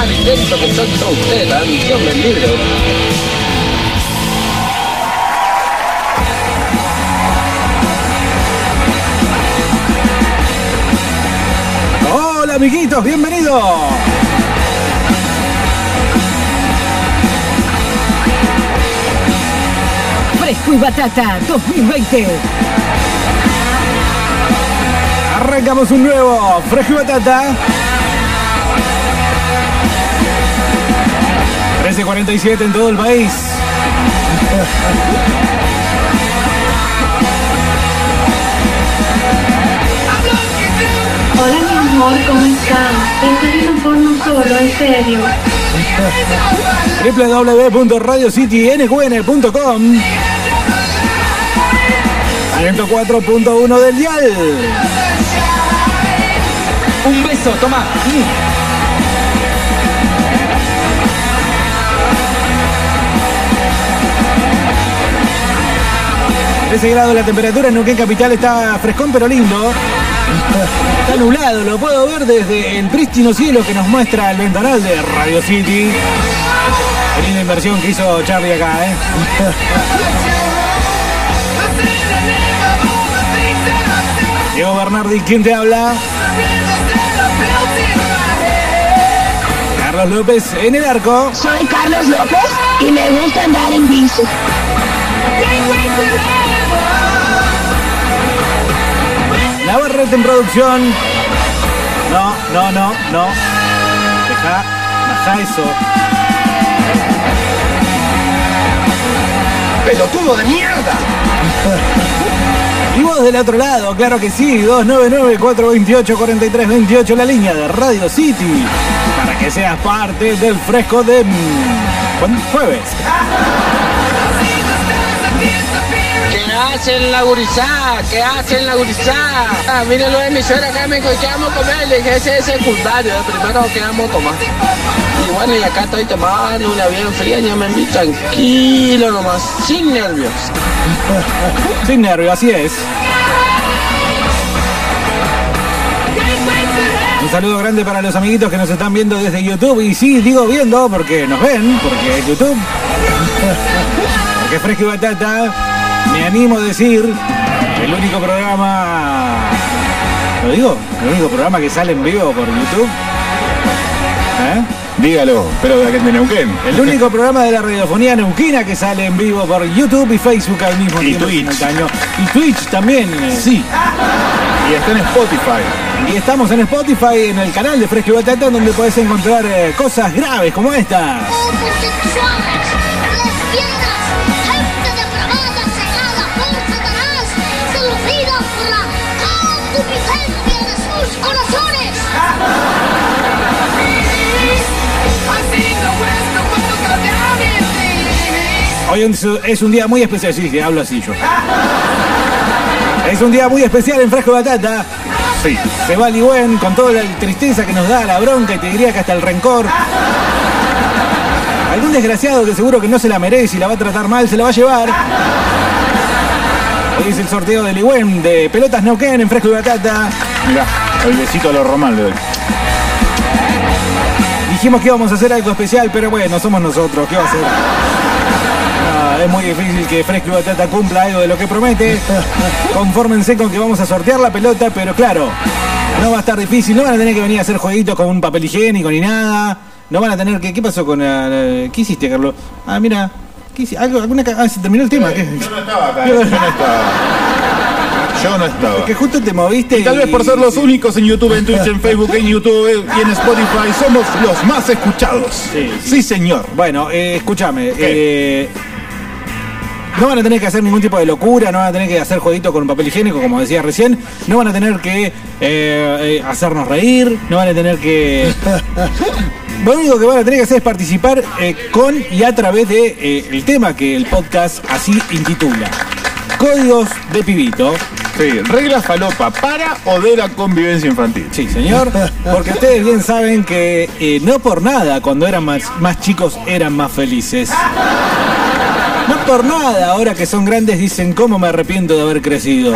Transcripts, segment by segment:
amarillento que ustedes, la misión del libro. Hola amiguitos, bienvenidos. Fresco y Batata 2020. Arrancamos un nuevo Fresco y Batata. 13.47 en todo el país. Hola mi amor, ¿cómo estás? Estoy viendo porno solo, en serio. www.radiocitynqn.com 104.1 del dial. Un beso, toma. 13 grados la temperatura en Neuquén Capital está frescón pero lindo. Está nublado, lo puedo ver desde el prístino cielo que nos muestra el ventanal de Radio City. Qué linda inversión que hizo Charlie acá, ¿eh? Diego Bernardi, ¿quién te habla? Carlos López en el arco. Soy Carlos López y me gusta andar en bici. Navarrete en producción. No, no, no, no. Deja, deja eso. ¡Pelotudo de mierda! Y vos del otro lado, claro que sí, 299-428-4328, la línea de Radio City, para que seas parte del fresco de mm, jueves. Hacen la gurizada? ¿Qué hacen la gurizada? Ah, miren los emisores acá, me dijo, ¿qué vamos a comer? Le dije, ese es secundario, primero que vamos a tomar. Y bueno, y acá estoy tomando una bien fría, ya me vi tranquilo nomás, sin nervios. Sin nervio, así es. Un saludo grande para los amiguitos que nos están viendo desde YouTube. Y sí, digo viendo porque nos ven, porque es YouTube. Porque Fresco y Batata, me animo a decir, el único programa. ¿Lo digo? El único programa que sale en vivo por YouTube. ¿Eh? Dígalo, pero de aquel de Neuquén. El único programa de la radiofonía neuquina que sale en vivo por YouTube y Facebook al mismo Y tiempo. Twitch. simultáneo. Y Twitch también. eh. Sí. Y está en Spotify. Y estamos en Spotify, en el canal de Fresco y Batata, donde podés encontrar eh, cosas graves como estas. Hoy es- un día muy especial, sí, que hablo así yo. Es un día muy especial en Fresco y Batata. Sí. Se va Ligüen con toda la tristeza que nos da, la bronca y te diría que hasta el rencor. Algún desgraciado que seguro que no se la merece y la va a tratar mal, se la va a llevar. Hoy es el sorteo de Ligüen de pelotas Neuquén en Fresco y Batata. Mirá, el besito a los Román le doy. Dijimos que íbamos a hacer algo especial, pero bueno, somos nosotros, ¿qué va a hacer? Ah, es muy difícil que Fresco y Batata cumpla algo de lo que promete. Confórmense con que vamos a sortear la pelota, pero claro, no va a estar difícil, no van a tener que venir a hacer jueguitos con un papel higiénico ni nada. No van a tener que. ¿Qué pasó con la- la- ¿Qué hiciste, Carlos? Ah, mira. ¿Qué hici- algo, alguna, ah, se terminó el tema. ¿qué? Yo no estaba acá, yo no estaba. Yo no estaba. Que justo te moviste. Y tal vez por ser los únicos en YouTube, en Twitch, en Facebook, en YouTube y en Spotify, somos los más escuchados. Sí, Sí, señor. Bueno, eh, escúchame. eh, no van a tener que hacer ningún tipo de locura, no van a tener que hacer jueguitos con papel higiénico, como decía recién. No van a tener que eh, eh, hacernos reír, no van a tener que. Lo único que van a tener que hacer es participar eh, con y a través de eh, el tema que el podcast así intitula. Códigos de pibito. Sí, regla falopa para o de la convivencia infantil. Sí, señor. Porque ustedes bien saben que eh, no por nada cuando eran más, más chicos eran más felices. Por nada ahora que son grandes dicen cómo me arrepiento de haber crecido.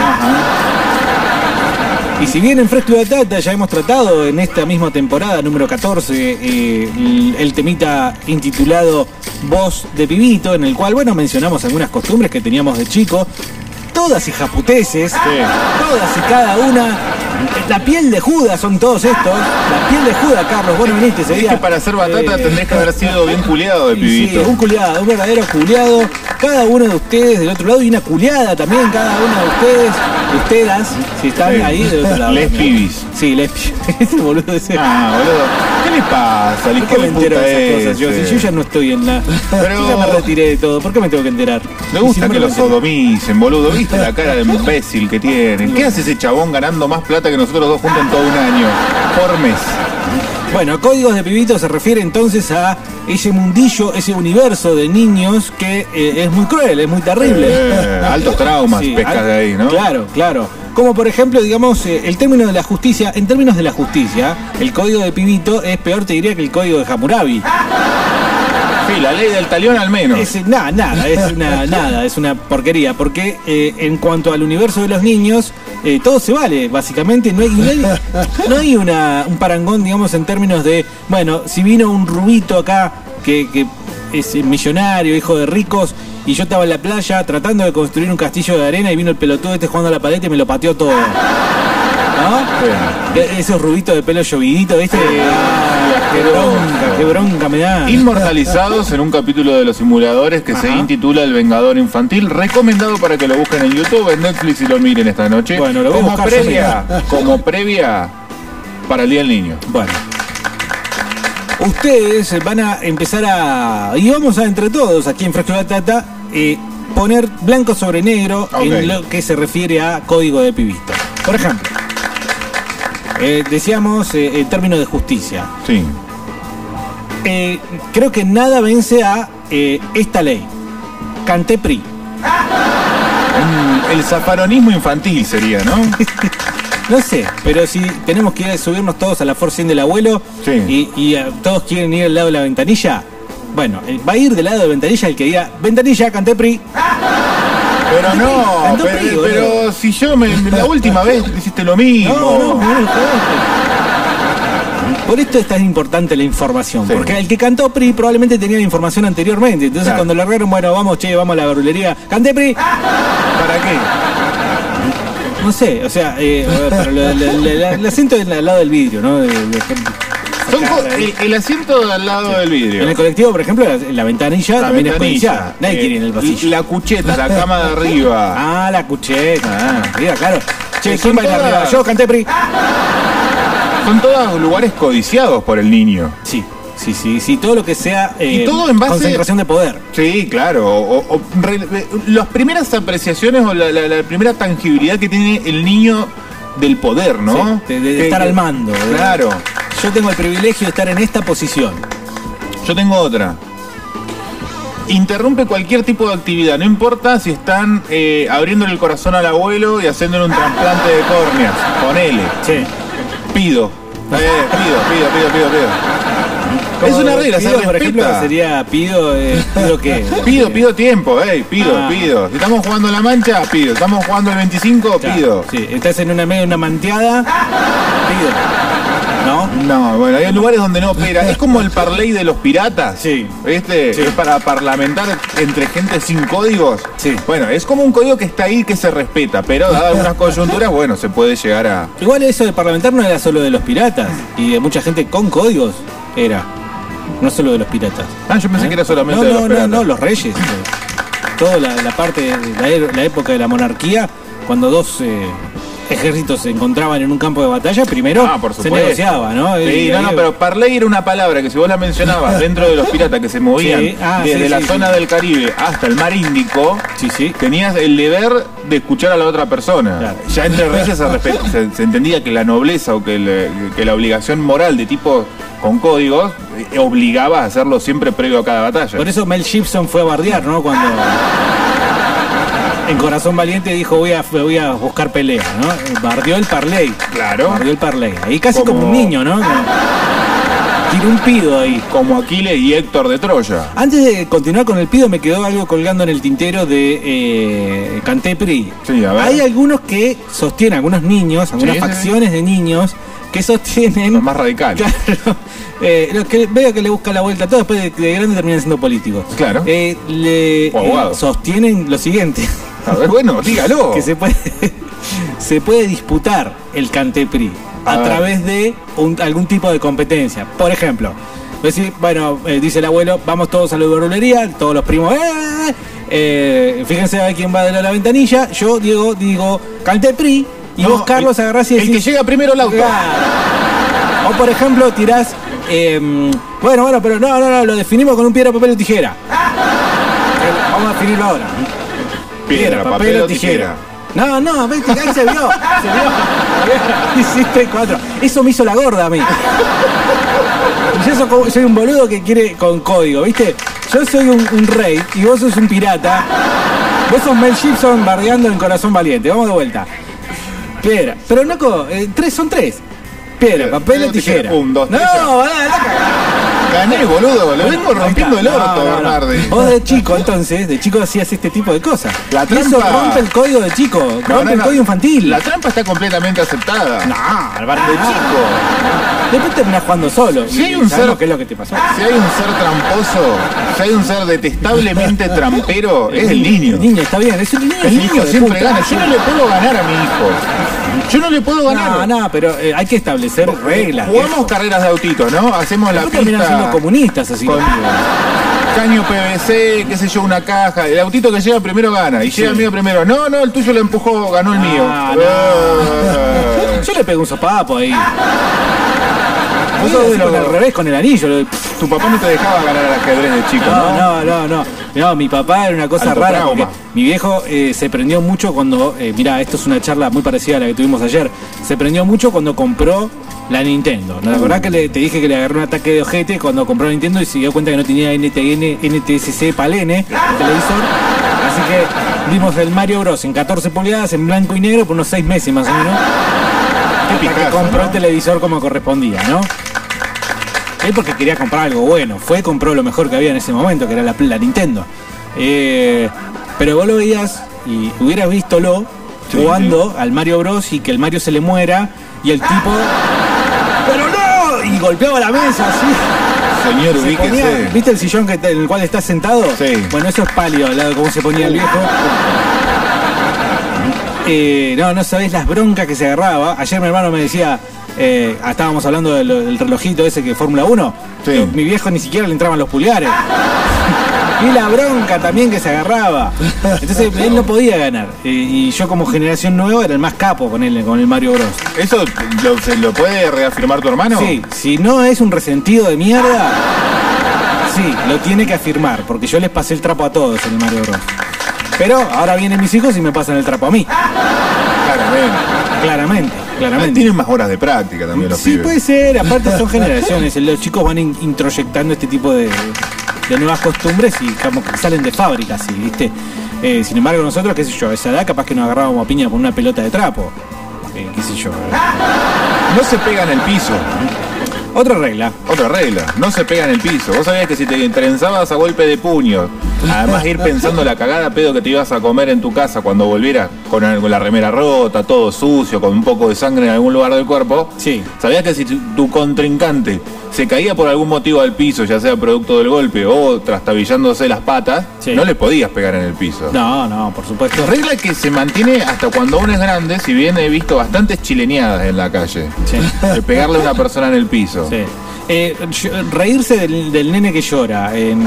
Y si bien en Fresco y Batata ya hemos tratado en esta misma temporada, número 14, eh, el, el temita intitulado Voz de Pibito, en el cual, bueno, mencionamos algunas costumbres que teníamos de chico, todas hijaputeces, todas y cada una. La piel de Judas son todos estos. La piel de Judas, Carlos, vos no viniste ese Es que para hacer batata Eh, tendrías que haber sido bien culiado de Sí, pibito. un culiado, un verdadero culiado. Cada uno de ustedes del otro lado y una culiada también, cada uno de ustedes, ustedes, si están Sí. ahí del otro lado. Les pibis. Sí, les pibis. Ese boludo ese. Ah, boludo. ¿Qué le pasa ¿Por qué me entero de esas cosas? Yo, si yo ya no estoy en la. Pero- Yo ya me retiré de todo. ¿Por qué me tengo que enterar? Y gusta que no lo me- sodomicen, boludo. ¿Viste la cara de imbécil que tiene? ¿Qué hace ese chabón ganando más plata que nosotros dos juntos en todo un año? Por mes. Bueno, códigos de pibito se refiere entonces a ese mundillo, ese universo de niños que eh, es muy cruel, es muy terrible. Eh, altos traumas pescas al- de ahí, ¿no? Claro, claro. Como por ejemplo, digamos, eh, el término de la justicia, en términos de la justicia, el código de pibito es peor, te diría, que el código de Hammurabi. Sí, la ley del talión al menos. Es, eh, nada, nada, es una, nada, es una porquería, porque eh, en cuanto al universo de los niños, eh, todo se vale, básicamente, no hay, no hay, no hay una, un parangón, digamos, en términos de, bueno, si vino un rubito acá que, que es millonario, hijo de ricos, y yo estaba en la playa tratando de construir un castillo de arena y vino el pelotudo este jugando a la paleta y me lo pateó todo. ¿No? E- Esos rubitos de pelo llovidito, ¿viste? Ah, qué bronca, qué bronca me da. Inmortalizados en un capítulo de los simuladores que se Ajá. intitula El Vengador Infantil, recomendado para que lo busquen en YouTube, en Netflix y lo miren esta noche. Bueno, lo voy a como buscar yo previa, como previa para el Día del Niño. Bueno. Ustedes van a empezar a. Y vamos a, entre todos, aquí en Fresco y Batata, eh, poner blanco sobre negro en lo que se refiere a código de pibito. Por ejemplo, eh, decíamos eh, en términos de justicia. Sí. Eh, creo que nada vence a esta ley. Cantepri. Un- el zafaronismo infantil sería, ¿no? No sé, pero si tenemos que subirnos todos a la Force 100 del abuelo Sí. y, y, eh, todos quieren ir al lado de la ventanilla, bueno, eh, va a ir del lado de ventanilla el que diga ventanilla, Cantepri. Pero no, pero, Pri, pero si yo me, la última vez hiciste lo mismo. No, no, no, no, Por esto es tan importante la información, Sí. porque el que cantó PRI probablemente tenía la información anteriormente. Entonces Claro. cuando largaron, bueno, vamos, che, vamos a la verdulería, canté PRI. ¿Para qué? No sé, o sea, eh, pero el acento es al lado del vidrio, ¿no? De- de- Son co- el, el asiento al lado del vidrio. En el colectivo, por ejemplo, la, la ventanilla La también es codiciada. Nadie eh, quiere ir en el pasillo. La cucheta, la cama de arriba. Ah, la cucheta. Ah. Mira, claro. Che, Son ¿quién va a ir todas- arriba? Yo canté PRI. Son todos lugares codiciados por el niño. Sí, sí, sí, sí. Todo lo que sea eh, Y todo en base- concentración de poder. Sí, claro. O, o re- re- las primeras apreciaciones o la, la- la primera tangibilidad que tiene el niño del poder, ¿no? Sí, de, estar al mando. de- Claro. Yo tengo el privilegio de estar en esta posición. Yo tengo otra. Interrumpe cualquier tipo de actividad, no importa si están eh, abriéndole el corazón al abuelo y haciéndole un trasplante de córneas. Ponele. Sí. Pido. Eh, pido, pido, pido, pido, pido. Es una regla, se Pido, por ejemplo, sería pido, eh, pido qué. Pido, pido tiempo, eh, pido, Ah. pido. Si estamos jugando la mancha, pido. Estamos jugando el 25, Claro, pido. Sí, estás en una medio de una manteada, pido. ¿No? No, bueno, hay lugares donde no opera. Es como el parlay de los piratas. Sí. ¿Viste? Sí. Es para parlamentar entre gente sin códigos. Sí. Bueno, es como un código que está ahí que se respeta, pero dadas algunas coyunturas, bueno, se puede llegar a. Igual eso de parlamentar no era solo de los piratas y de mucha gente con códigos era. No solo de los piratas. Ah, yo pensé que era solamente no, de no, los no, piratas. no, los reyes. Toda la, la parte de la, er- la época de la monarquía, cuando dos eh, ejércitos se encontraban en un campo de batalla, primero Ah, por se negociaba, ¿no? Sí, no, no, pero parlay era una palabra que si vos la mencionabas dentro de los piratas que se movían Sí, ah, desde sí, la sí, zona del Caribe hasta el mar Índico, Sí, sí. tenías el deber de escuchar a la otra persona. Claro. Ya entre reyes se, se- entendía que la nobleza o que la obligación moral de tipo con códigos eh, obligaba a hacerlo siempre previo a cada batalla. Por eso Mel Gibson fue a bardear, ¿no? Cuando en Corazón Valiente dijo voy a, voy a buscar pelea, ¿no? Bardeó el parlay. Claro. Bardeó el parlay. Ahí casi Como- como, un niño, ¿no? Tiré un pido ahí. Como Aquiles y Héctor de Troya. Antes de continuar con el pido, me quedó algo colgando en el tintero de eh, Cantepri. Sí, a ver. Hay algunos que sostienen, algunos niños, algunas Sí, sí, facciones de niños que sostienen. Los más radicales. Claro. Eh, los que veo que le busca la vuelta a todo, después de, de grande terminan siendo políticos. Claro. Eh, le, O abogados. eh, sostienen lo siguiente: A ver, bueno, dígalo. que se puede, se puede disputar el Cantepri a, través de un- algún tipo de competencia. Por ejemplo, decir, bueno, eh, dice el abuelo, vamos todos a la verdulería, todos los primos, ¡eh! Eh, fíjense a ver quién va de la ventanilla. Yo, Diego, digo Cantepri. Y No, vos, Carlos, el- agarrás y El que decís, llega primero al auto. O por ejemplo, tirás. eh, bueno, bueno, pero no, no, no, lo definimos con un piedra, papel o tijera. Eh, Vamos a definirlo ahora. Piedra, papel o tijera. No, no, viste, ahí se vio. Se vio. Hiciste cuatro. Eso me hizo la gorda a mí. Yo soy, un boludo que quiere con código, ¿viste? Yo soy un, un rey y vos sos un pirata. Vos sos Mel Gibson bardeando en Corazón Valiente. Vamos de vuelta. Piedra. Pero, Naco, eh, tres son tres. Piedra, papel o tijera. Un, dos, no, tres, ya. Gané, boludo. Lo vengo rompiendo el orto. Bernardi. Vos de chico, entonces, de chico hacías este tipo de cosas. La Y eso trampa- rompe el código de chico, rompe No, no, el código infantil. La trampa está completamente aceptada. No, Alberto, De chico. Después terminás jugando solo. Si hay un ser- qué es lo que te pasó. Si hay un ser tramposo, si hay un ser detestablemente trampero, es el niño. El niño, está bien, es un niño. El niño siempre gana. Yo no le puedo ganar a mi hijo. Yo no le puedo ganar. No, no, pero eh, hay que establecer reglas. Jugamos carreras de autitos, ¿no? Hacemos la Después comunistas así. con caño PVC, qué sé yo, una caja. El autito que llega primero gana. Y llega el mío primero. No, no, el tuyo lo empujó, ganó el mío. Ah, no. Ah. Yo le pego un sopapo ahí. Sos de los- el revés, con el anillo. lo- Tu papá no te dejaba ganar al ajedrez de chico, No, ¿no? no, no, no. Mi papá era una cosa Alto rara. porque mi viejo eh, se prendió mucho cuando. Eh, mira, esto es una charla muy parecida a la que tuvimos ayer. Se prendió mucho cuando compró la Nintendo. ¿No te acordás que le- te dije que le agarró un ataque de ojete cuando compró la Nintendo y se dio cuenta que no tenía NTN, NTSC Palene, el televisor? Así que vimos el Mario Bros. en 14 pulgadas, en blanco y negro, por unos 6 meses más o menos. Qué Hasta que compró el televisor como correspondía, ¿no? Él porque quería comprar algo bueno. Fue, compró lo mejor que había en ese momento, que era la, la Nintendo. Eh, pero vos lo veías y hubieras visto lo Sí, jugando al Mario Bros. y que el Mario se le muera y el tipo. ¡Pero no! Y golpeaba la mesa así. Señor, Se ponía-. ¿Viste el sillón que, en el cual estás sentado? Sí. Bueno, eso es pálido al lado de cómo se ponía el viejo. Eh, no, no sabés las broncas que se agarraba. Ayer mi hermano me decía, eh, estábamos hablando del, del relojito ese que Fórmula 1. Sí. Yo- Mi viejo ni siquiera le entraban los pulgares. y la bronca también que se agarraba. Entonces él no podía ganar. Eh, y yo como generación nueva era el más capo con él, con el Mario Bros. ¿Eso lo, se lo puede reafirmar tu hermano? Sí, si no es un resentido de mierda, sí, lo tiene que afirmar, porque yo les pasé el trapo a todos en el Mario Bros. Pero ahora vienen mis hijos y me pasan el trapo a mí, Claramente. claramente, Ah, claramente. Tienen más horas de práctica también los Sí, pibes. puede ser, aparte son generaciones, los chicos van in- introyectando este tipo de, de nuevas costumbres y como que salen de fábrica, así, ¿viste? Eh, sin embargo, nosotros, qué sé yo, a esa edad capaz que nos agarrábamos a piña con una pelota de trapo, Eh, qué sé yo. No se pega en el piso. Otra regla, Otra regla, no se pega en el piso. Vos sabías que si te trenzabas a golpe de puño, además ir pensando la cagada pedo que te ibas a comer en tu casa cuando volvieras con, la remera rota, todo sucio, con un poco de sangre en algún lugar del cuerpo, Sí. sabías que si tu, contrincante se caía por algún motivo al piso, ya sea producto del golpe o trastabillándose las patas, Sí. no le podías pegar en el piso. no, no, por supuesto. Regla que se mantiene hasta cuando uno es grande, si bien he visto bastantes chileneadas en la calle. Sí. Pegarle a una persona en el piso. Sí. Eh, reírse del, del nene que llora. en-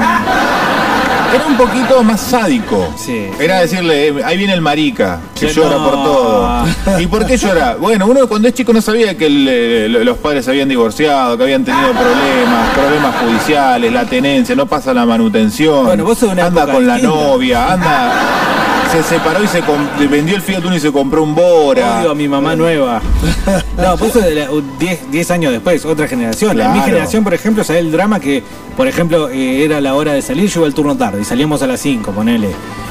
Era un poquito más sádico. Sí. Era decirle, eh, ahí viene el marica, que llora no. por todo. ¿Y por qué llora? Bueno, uno cuando es chico no sabía que el, eh, lo- los padres se habían divorciado, que habían tenido problemas, problemas judiciales, la tenencia, no pasa la manutención. Bueno, vos sos una anda con la distinta. novia, anda. Se separó y se vendió el Fiat Uno y se compró un Bora. Odio a mi mamá nueva. No, pues eso de la- 10 10 años después, otra generación. En mi Claro. generación, por ejemplo, sabía el drama que, por ejemplo, eh, era la hora de salir, yo iba al turno tarde y salíamos a las 5, ponele.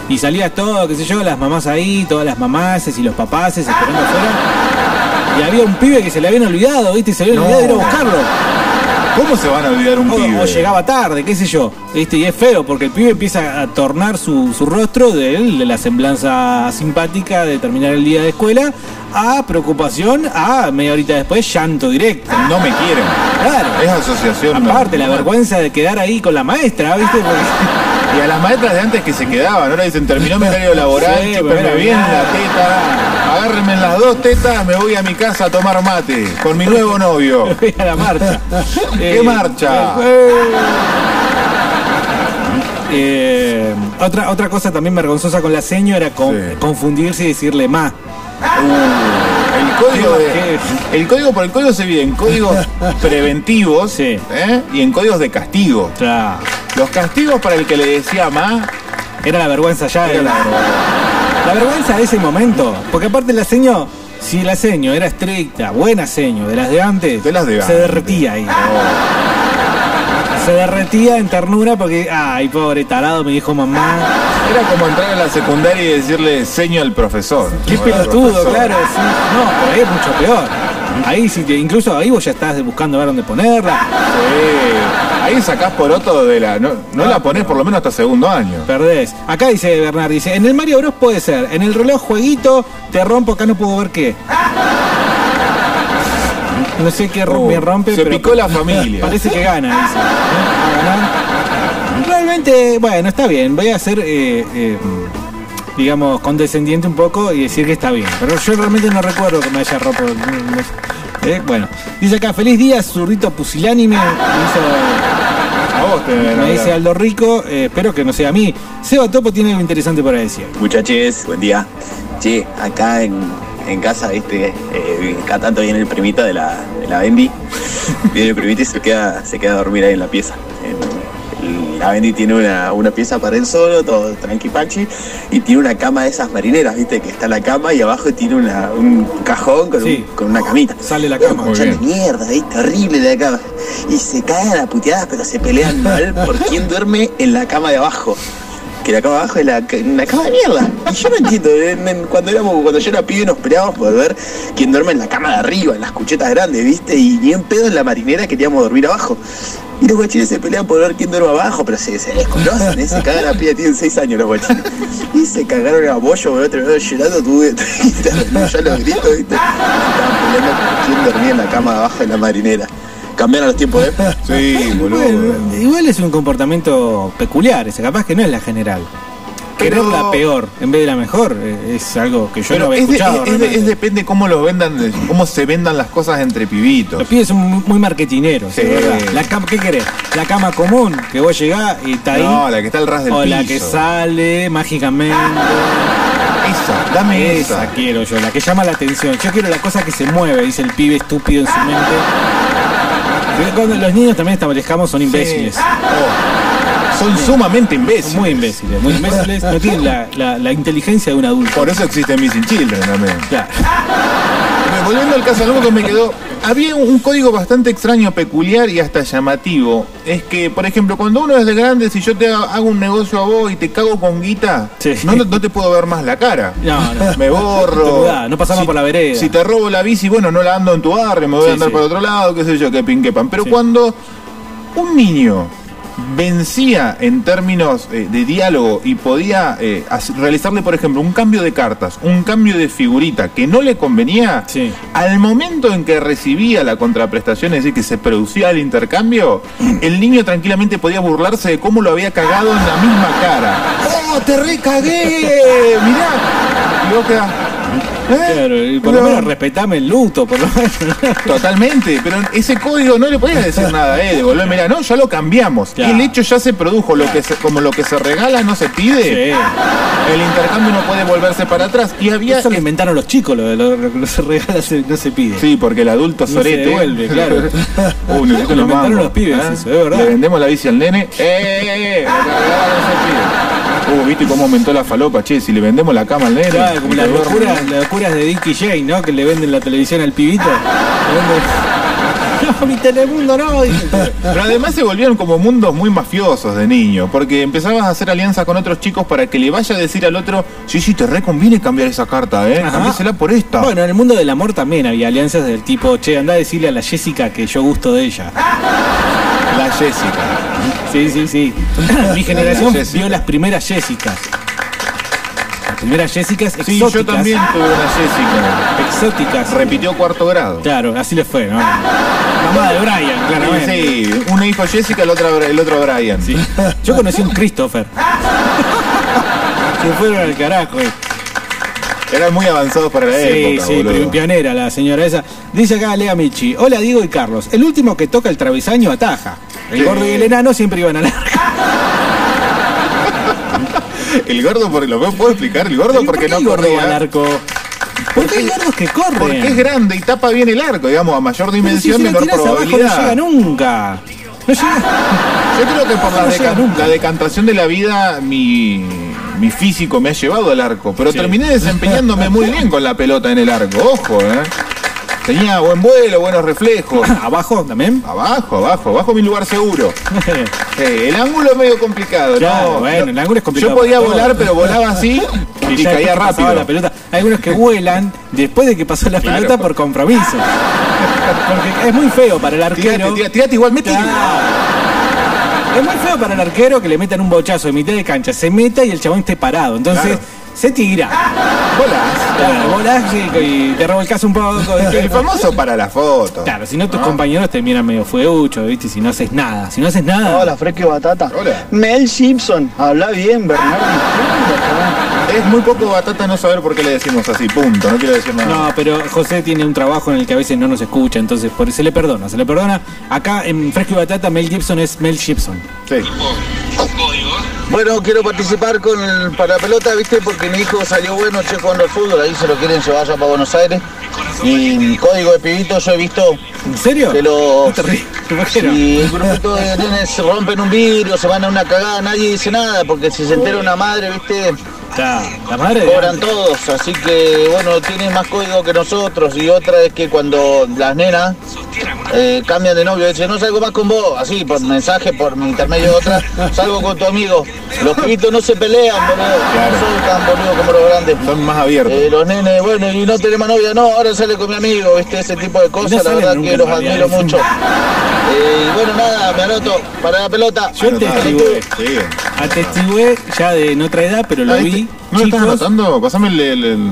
Y salías todo, qué sé yo, las mamás ahí, todas las mamases y los papaces esperando afuera. Y había un pibe que se le habían olvidado, ¿viste? Y se le habían No. olvidado ir a buscarlo. ¿Cómo se van a olvidar un O, pibe? o llegaba tarde, qué sé yo. ¿viste? Y es feo porque el pibe empieza a tornar su, su rostro de, él, de la semblanza simpática de terminar el día de escuela a preocupación, a media horita después llanto directo. No me quieren. Claro. Es asociación. Aparte, la no- vergüenza de quedar ahí con la maestra, ¿viste? Porque- Y a las maestras de antes que se quedaban, ahora dicen terminó mi horario laboral, Sí, bien la teta, agárrenme en las dos tetas, me voy a mi casa a tomar mate con mi nuevo novio. Voy a la marcha. ¿Qué marcha? eh, eh, otra, otra cosa también vergonzosa con la seño era con- Sí. confundirse y decirle más. El código, de- el código por el código se divide en códigos preventivos Sí. ¿eh? y en códigos de castigo. Los castigos para el que le decía más era la vergüenza ya. era la La vergüenza de ese momento, porque aparte la seño, si la seño era estricta, buena seño, de las de antes, De las de se antes. derretía ahí. Se derretía en ternura porque, ay, pobre tarado, me dijo mamá. Era como entrar a la secundaria y decirle seño al profesor. Qué pelotudo, profesor. claro. sí. No, por ahí es mucho peor. Ahí sí, te- incluso ahí vos ya estás buscando ver dónde ponerla. Sí. Ahí sacás por otro de la. No, no la ponés por lo menos hasta segundo año. Perdés. Acá dice Bernard, dice, en el Mario Bros puede ser, en el reloj jueguito te rompo, acá no puedo ver qué. No sé qué rompe, Uh, rompe, se pero picó la familia. Parece que gana, dice. ¿eh? Va a ganar. Realmente, bueno, está bien. Voy a ser, eh, eh, digamos, condescendiente un poco y decir que está bien. Pero yo realmente no recuerdo que me haya roto. eh, bueno, dice acá, feliz día, zurrito pusilánime. Me dice- A vos te me dice Aldo Rico, eh, espero que no sea a mí. Seba Topo tiene algo interesante para decir. Muchachos, buen día. Che, acá en, en casa, viste, eh, cada tanto viene el primito de la, de la Bendy. Viene el primito y se queda, se queda a dormir ahí en la pieza. En- la Bendy tiene una, una pieza para él solo, todo tranqui panchi, y tiene una cama de esas marineras, viste, que está la cama y abajo tiene una- un cajón con, Sí. un- con una camita. Sale la cama. de mierda, ¿viste? Horrible la cama. Y se caen a puteadas, pero se pelean mal por quién duerme en la cama de abajo que la cama abajo es la, una cama de mierda. Y yo no entiendo, en- en- cuando éramos, cuando yo era pibe nos peleábamos por ver quién duerme en la cama de arriba, en las cuchetas grandes, ¿viste? Y ni en pedo en la marinera queríamos dormir abajo. Y los guachines se pelean por ver quién duerme abajo, pero se, desconocen, ¿eh? se cagan a pie, tienen 6 años los guachines. Y se cagaron a bollo, otro lado llorando, tuve, ya los gritos, ¿viste? Estaban peleando por quién dormía en la cama de abajo de la marinera. Cambiaron los tiempos, ¿eh? Sí, boludo. Igual es un comportamiento peculiar, ese capaz que no es la general. Pero- Querer la peor en vez de la mejor eh, es algo que yo Pero no había es, de- escuchado. es de- es depende cómo lo vendan, cómo se vendan las cosas entre pibitos. Los pibes son muy, muy marketineros, Sí. es verdad. La cama, ¿Qué querés? La cama común, que vos llegás y está ahí. No, la que está al ras del o piso. la que sale mágicamente. Esa, dame Esa esa. quiero yo, la que llama la atención. Yo quiero la cosa que se mueve, dice el pibe estúpido en su mente. Los niños también establecemos son imbéciles. Sí. Oh, son sumamente imbéciles. Son muy imbéciles, muy imbéciles. No tienen la, la- la inteligencia de un adulto. Por eso existe Missing Children también. Claro. Volviendo al caso algo que me quedó, había un código bastante extraño, peculiar y hasta llamativo. Es que, por ejemplo, cuando uno es de grande, si yo te hago un negocio a vos y te cago con guita, Sí. no, no te puedo ver más la cara. No, no. Me borro. mudás, no pasamos por la vereda. Si te robo la bici, bueno, no la ando en tu barrio, me voy Sí, a andar sí. por otro lado, qué sé yo, qué pin, qué pan. Pero cuando un niño vencía en términos eh, de diálogo y podía eh, realizarle, por ejemplo, un cambio de cartas, un cambio de figurita que no le convenía, Sí. al momento en que recibía la contraprestación, es decir, que se producía el intercambio, el niño tranquilamente podía burlarse de cómo lo había cagado en la misma cara. ¡Oh, te recagué! Mirá. ¿eh? Claro, y por lo No. menos respetame el luto, por lo menos. Totalmente, pero ese código no le podías decir nada, eh, devolver, mira, no, ya lo cambiamos. Claro. El hecho ya se produjo, lo que se- como lo que se regala no se pide, Sí. el intercambio no puede volverse para atrás. Y había Eso lo inventaron los chicos, lo de lo, lo que no se regala se- no se pide. Sí, porque el adulto se sorete. devuelve, claro. Uy, Lo inventaron los pibes, ¿eh? eso, es verdad. Le vendemos la bici al nene. ¡Eh, eh, eh! Que regalaron esos pibes. Uh, ¿viste cómo aumentó la falopa, che? Si le vendemos la cama al nene. Claro, como las locuras, las locuras de Dick y Jane, ¿no? Que le venden la televisión al pibito. No, mi telemundo no. Pero además se volvieron como mundos muy mafiosos de niño, porque empezabas a hacer alianzas con otros chicos para que le vaya a decir al otro, sí, sí, te reconviene cambiar esa carta, ¿eh? Ajá. Por esta. Bueno, en el mundo del amor también había alianzas del tipo, che, anda a decirle a la Jessica que yo gusto de ella. Jessica. Sí, sí, sí. Mi generación vio las primeras Jessicas. Las primeras Jessicas Sí, exóticas. yo también tuve una Jessica. Exóticas. Repitió cuarto grado. Claro, así le fue, ¿no? Mamá de Brian, claramente. Sí, uno dijo Jessica, el otro, el otro Brian. Sí. Yo conocí un Christopher. Se fueron al carajo. eh. Eran muy avanzados para la Sí, época, sí, boludo. pionera la señora esa. Dice acá Lea Michi. Hola Diego y Carlos. El último que toca el travesaño ataja. El gordo y el enano siempre iban a la El gordo, por, ¿lo puedo explicar? El gordo porque no va al arco? ¿Por qué hay gordos que corren? Porque es grande y tapa bien el arco, digamos, a mayor dimensión, menor tirás abajo no probabilidad. llega nunca. No llega. Yo creo que por la, No llega deca- nunca. la decantación de la vida, mi, mi físico me ha llevado al arco. Pero Sí. terminé desempeñándome muy bien con la pelota en el arco. Ojo, ¿eh? Tenía buen vuelo, buenos reflejos. ¿Abajo también? Abajo, abajo, abajo mi lugar seguro. Sí, el ángulo es medio complicado, Claro, ¿no? bueno, el ángulo es complicado Yo podía para volar, pero volaba así y, caía rápido. La pelota. Hay algunos que vuelan después de que pasó la Claro. pelota por compromiso. Porque es muy feo para el arquero. Tirate, tirate, tirate igual, mete. Es muy feo para el arquero que le metan un bochazo en mitad de cancha, se meta y el chabón esté parado. Entonces, Claro. Se tira. Volás. Claro, volás y, y te revolcás un poco. El famoso para la foto. Claro, si no tus ¿No? compañeros te miran medio fueucho, ¿viste? Si no haces nada. Si no haces nada. Hola, Fresco y Batata. Hola. Mel Simpson, habla bien, Bernardo. Es muy poco batata no saber por qué le decimos así, punto. No quiero decir nada. No, pero José tiene un trabajo en el que a veces no nos escucha, entonces por se le perdona, se le perdona. Acá en Fresco y Batata, Mel Gibson es Mel Gibson. Sí. Bueno, quiero participar con el para la pelota, ¿viste? Porque mi hijo salió bueno, che, jugando al fútbol, ahí se lo quieren llevar ya para Buenos Aires. Y mi código de pibito, yo he visto ¿En serio? que los... Si el grupito de nenes rompen un vidrio, se van a una cagada, nadie dice nada, porque si se entera una madre, ¿viste? Ya, la madre Cobran todos, así que bueno, tienen más código que nosotros. Y otra es que cuando las nenas eh, cambian de novio, dicen, no salgo más con vos, así, por mensaje, por intermedio de otra, salgo con tu amigo. Los pibitos no se pelean, boludo, no son tan boludos como los grandes. Son más abiertos. Eh, los nenes, bueno, y no tenemos novia, no, ahora sale con mi amigo, viste, ese tipo de cosas, la verdad que los admiro es mucho. Eh, y bueno, nada, me anoto para la pelota. Yo. Atestigué ya de en otra edad, pero lo Ahí vi. te- ¿No lo estás anotando? Pasame el... el- el-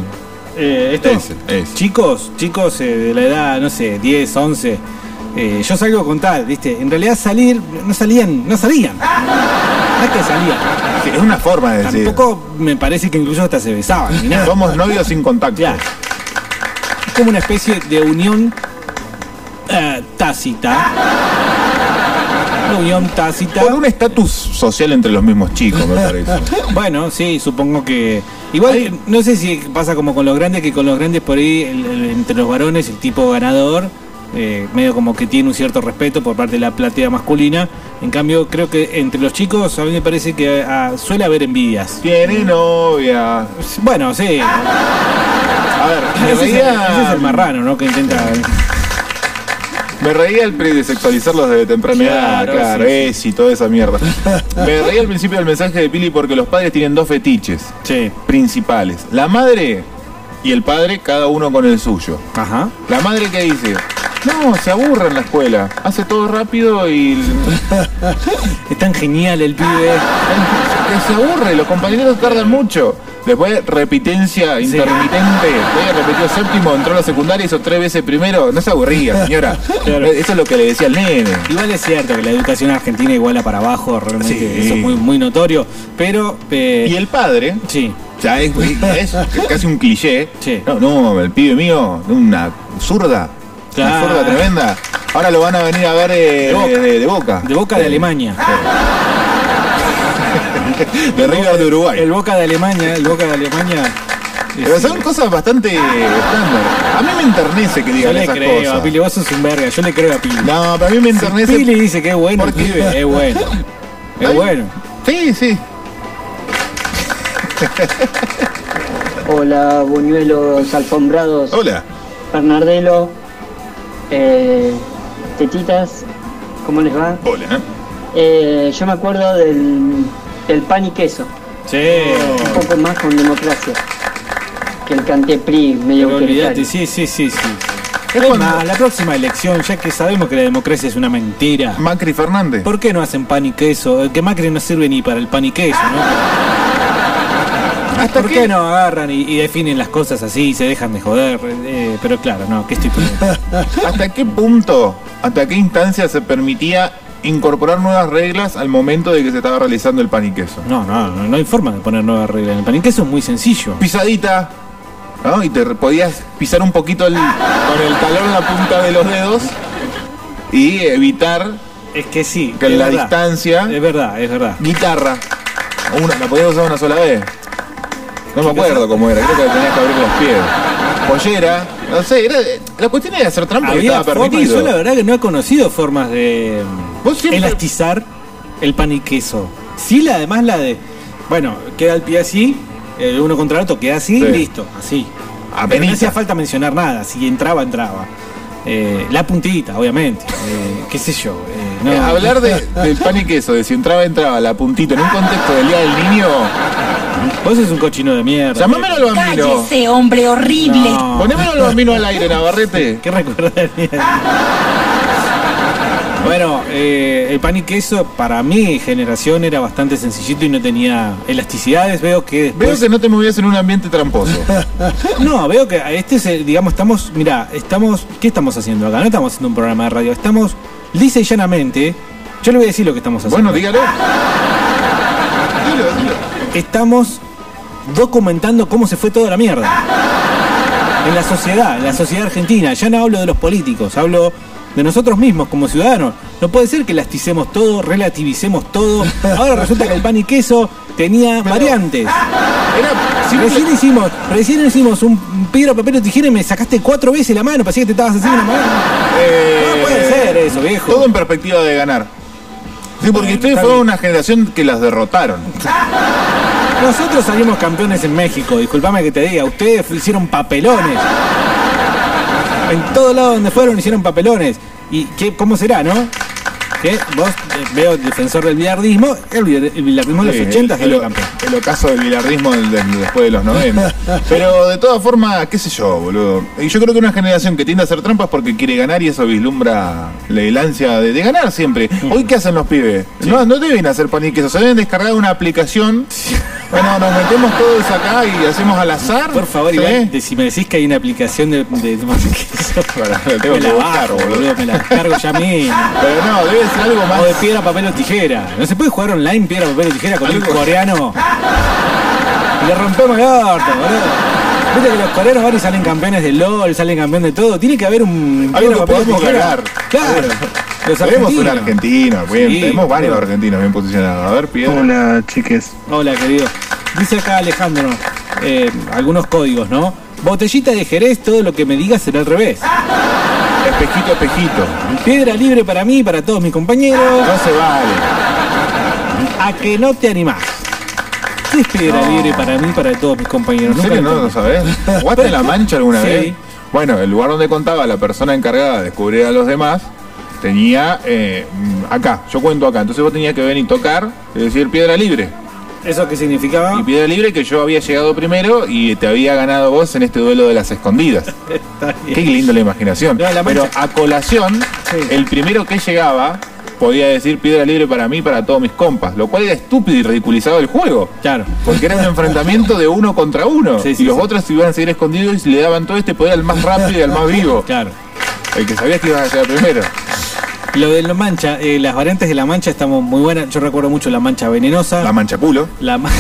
eh, esto, Ese, ese. chicos, chicos eh, de la edad, no sé, 10, 11. eh, yo salgo con tal, ¿viste? En realidad salir, no salían, no salían. No es que salían. Sí, es una forma de decir. Tampoco me parece que incluso hasta se besaban nada. Somos novios sin contacto. Claro. Es como una especie de unión eh, tácita. Una unión tácita. Por un estatus social entre los mismos chicos, me parece. Bueno, sí, supongo que. Igual, no sé si pasa como con los grandes, que con los grandes por ahí, el- el- entre los varones, el tipo ganador, eh, medio como que tiene un cierto respeto por parte de la platea masculina. En cambio, creo que entre los chicos, a mí me parece que ah, suele haber envidias. Tiene novia. Bueno, sí. A ver, Ese es, el, ese es el marrano, ¿no? Que intenta. Me reía al de sexualizarlos desde temprana edad, Claro, es y toda esa mierda. Me reía al principio del mensaje de Pili porque los padres tienen dos fetiches Sí. principales. La madre y el padre, cada uno con el suyo. Ajá. La madre que dice, no, se aburre en la escuela, hace todo rápido y Es tan genial el pibe. que se aburre, los compañeros tardan mucho. Después repitencia intermitente, ella repitió séptimo, entró a la secundaria, hizo tres veces primero, no se aburría, señora. Claro. Eso es lo que le decía al nene. Igual es cierto que la educación argentina iguala para abajo, realmente Sí. eso es muy, muy notorio. Pero. eh, Y el padre, Sí. ya es, es casi un cliché. Sí. No, no, el pibe mío, una zurda, una Claro. zurda tremenda. Ahora lo van a venir a ver eh, De Boca. de, de- de Boca. De Boca de Alemania. De River de Uruguay. El Boca de Alemania, el Boca de Alemania. Pero son cosas bastante estándar. A mí me enternece que yo digan le esas creo cosas. a Pili, vos sos un verga, yo le creo a Pili. No, pero a mí me Si enternece. Pili dice que es bueno, Porque- pibe, es bueno. Es Ay. bueno. Sí, sí. Hola, buñuelos alfombrados, Hola. Bernardelo, eh, tetitas, ¿cómo les va? Hola. Eh, yo me acuerdo del, del pan y queso, Sí. un poco más con democracia, que el cante PRI medio Pero autoritario. sí, sí, sí, sí. Es más, la próxima elección, ya que sabemos que la democracia es una mentira, Macri Fernández. ¿por qué no hacen pan y queso? Que Macri no sirve ni para el pan y queso, ¿no? ¿Hasta ¿Por qué no agarran y, y definen las cosas así y se dejan de joder? Eh, pero claro, no, ¿qué estoy poniendo? ¿Hasta qué punto, hasta qué instancia se permitía incorporar nuevas reglas al momento de que se estaba realizando el pan y queso? No, no, no, no hay forma de poner nuevas reglas en el pan y queso, es muy sencillo. Pisadita, ¿no? Y te podías pisar un poquito el- con el talón en la punta de los dedos y evitar Es que sí. que la verdad. distancia. Es verdad, es verdad. Guitarra. Una, la podías usar una sola vez. No me acuerdo cómo era, creo que tenías que abrir los pies. Pollera, no sé, era, la cuestión era hacer trampa que Había estaba permitido. yo la verdad que no he conocido formas de Vos siempre- elastizar el pan y queso. Sí, la, además la de, bueno, queda el pie así, el uno contra el otro queda así, Sí. listo, así. Pero no hacía falta mencionar nada, si entraba, entraba. Eh, la puntita, obviamente, eh, qué sé yo. eh, no. Hablar de, del pan y queso, de si entraba, entraba la puntita en un contexto del Día del Niño. Vos sos un cochino de mierda. Llamámelo al bambino. Cállese, hombre horrible. No. Ponémelo al bambino al aire, Navarrete. ¿Qué recuerda de mierda? Bueno, eh, el pan y queso para mi generación era bastante sencillito y no tenía elasticidades. Veo que después... Veo que no te movías en un ambiente tramposo. No, veo que este es, el- digamos, estamos, mira, estamos, ¿qué estamos haciendo acá? No estamos haciendo un programa de radio, estamos lisa y llanamente, yo le voy a decir lo que estamos haciendo. Bueno, dígalo. Estamos documentando cómo se fue toda la mierda. En la sociedad, en la sociedad argentina. Ya no hablo de los políticos, hablo de nosotros mismos como ciudadanos. No puede ser que lasticemos todo, relativicemos todo. Ahora resulta que el pan y queso tenía variantes. Era Recién hicimos, recién hicimos un piedra, papel o tijera y me sacaste cuatro veces la mano, parecía que te estabas haciendo una mano. eh, No puede ser eso, viejo. Todo en perspectiva de ganar. Sí, porque Bueno, ustedes fueron bien. una generación que las derrotaron. Nosotros salimos campeones en México, disculpame que te diga, ustedes hicieron papelones. En todos lados donde fueron hicieron papelones. ¿Y qué, cómo será, no? Que vos eh, veo defensor del billardismo, el, billardismo de Sí, los 80 el, el- campeón. el ocaso del bilardismo del- del- después de los 90. Pero de todas formas, qué sé yo, boludo. Y yo creo que una generación que tiende a hacer trampas porque quiere ganar y eso vislumbra la el ansia de, de ganar siempre. Hoy, ¿qué hacen los pibes? No, no deben hacer pan y queso, se deben descargar una aplicación. Bueno, nos metemos todos acá y hacemos al azar. Por favor, ¿sí? Iván, de- si me decís que hay una aplicación de, de, de- lo tengo me la bajo, boludo. me la descargo ya mismo. Pero no, debe ser algo más. O de piedra, papel o tijera. No se puede jugar online piedra, papel o tijera con un Algo- coreano. Y le rompemos el orto, boludo. Viste que los coreanos van y salen campeones de LOL, salen campeón de todo. Tiene que haber un Algo piedra, que ganar. Claro. Los Tenemos un argentino, bien, Sí, tenemos varios argentinos bien posicionados. A ver, piedra. Hola, chiques. Hola, querido. Dice acá Alejandro, eh, algunos códigos, ¿no? Botellita de Jerez, todo lo que me digas será al revés. Espejito, espejito. Piedra libre para mí y para todos mis compañeros. No se vale. A que no te animás. ¿Qué es piedra No. libre para mí y para todos mis compañeros? ¿En serio no lo sabés? ¿Jugaste en la mancha alguna Sí. vez? Bueno, el lugar donde contaba la persona encargada de descubrir a los demás tenía eh, mm, acá, yo cuento acá, entonces vos tenías que venir y tocar y decir piedra libre. ¿Eso qué significaba? Y piedra libre que yo había llegado primero y te había ganado vos en este duelo de las escondidas. Qué lindo la imaginación. No, la Pero a colación, Sí. el primero que llegaba podía decir piedra libre para mí para todos mis compas, lo cual era estúpido y ridiculizado el juego. Claro. Porque era un enfrentamiento de uno contra uno. Sí, sí, y los sí. otros iban a seguir escondidos y le daban todo este poder al más rápido y al más vivo. Claro. El que sabías que ibas a llegar primero. Lo de la mancha, eh, las variantes de la mancha estamos muy buenas. Yo recuerdo mucho la mancha venenosa. La manchaculo. La ma-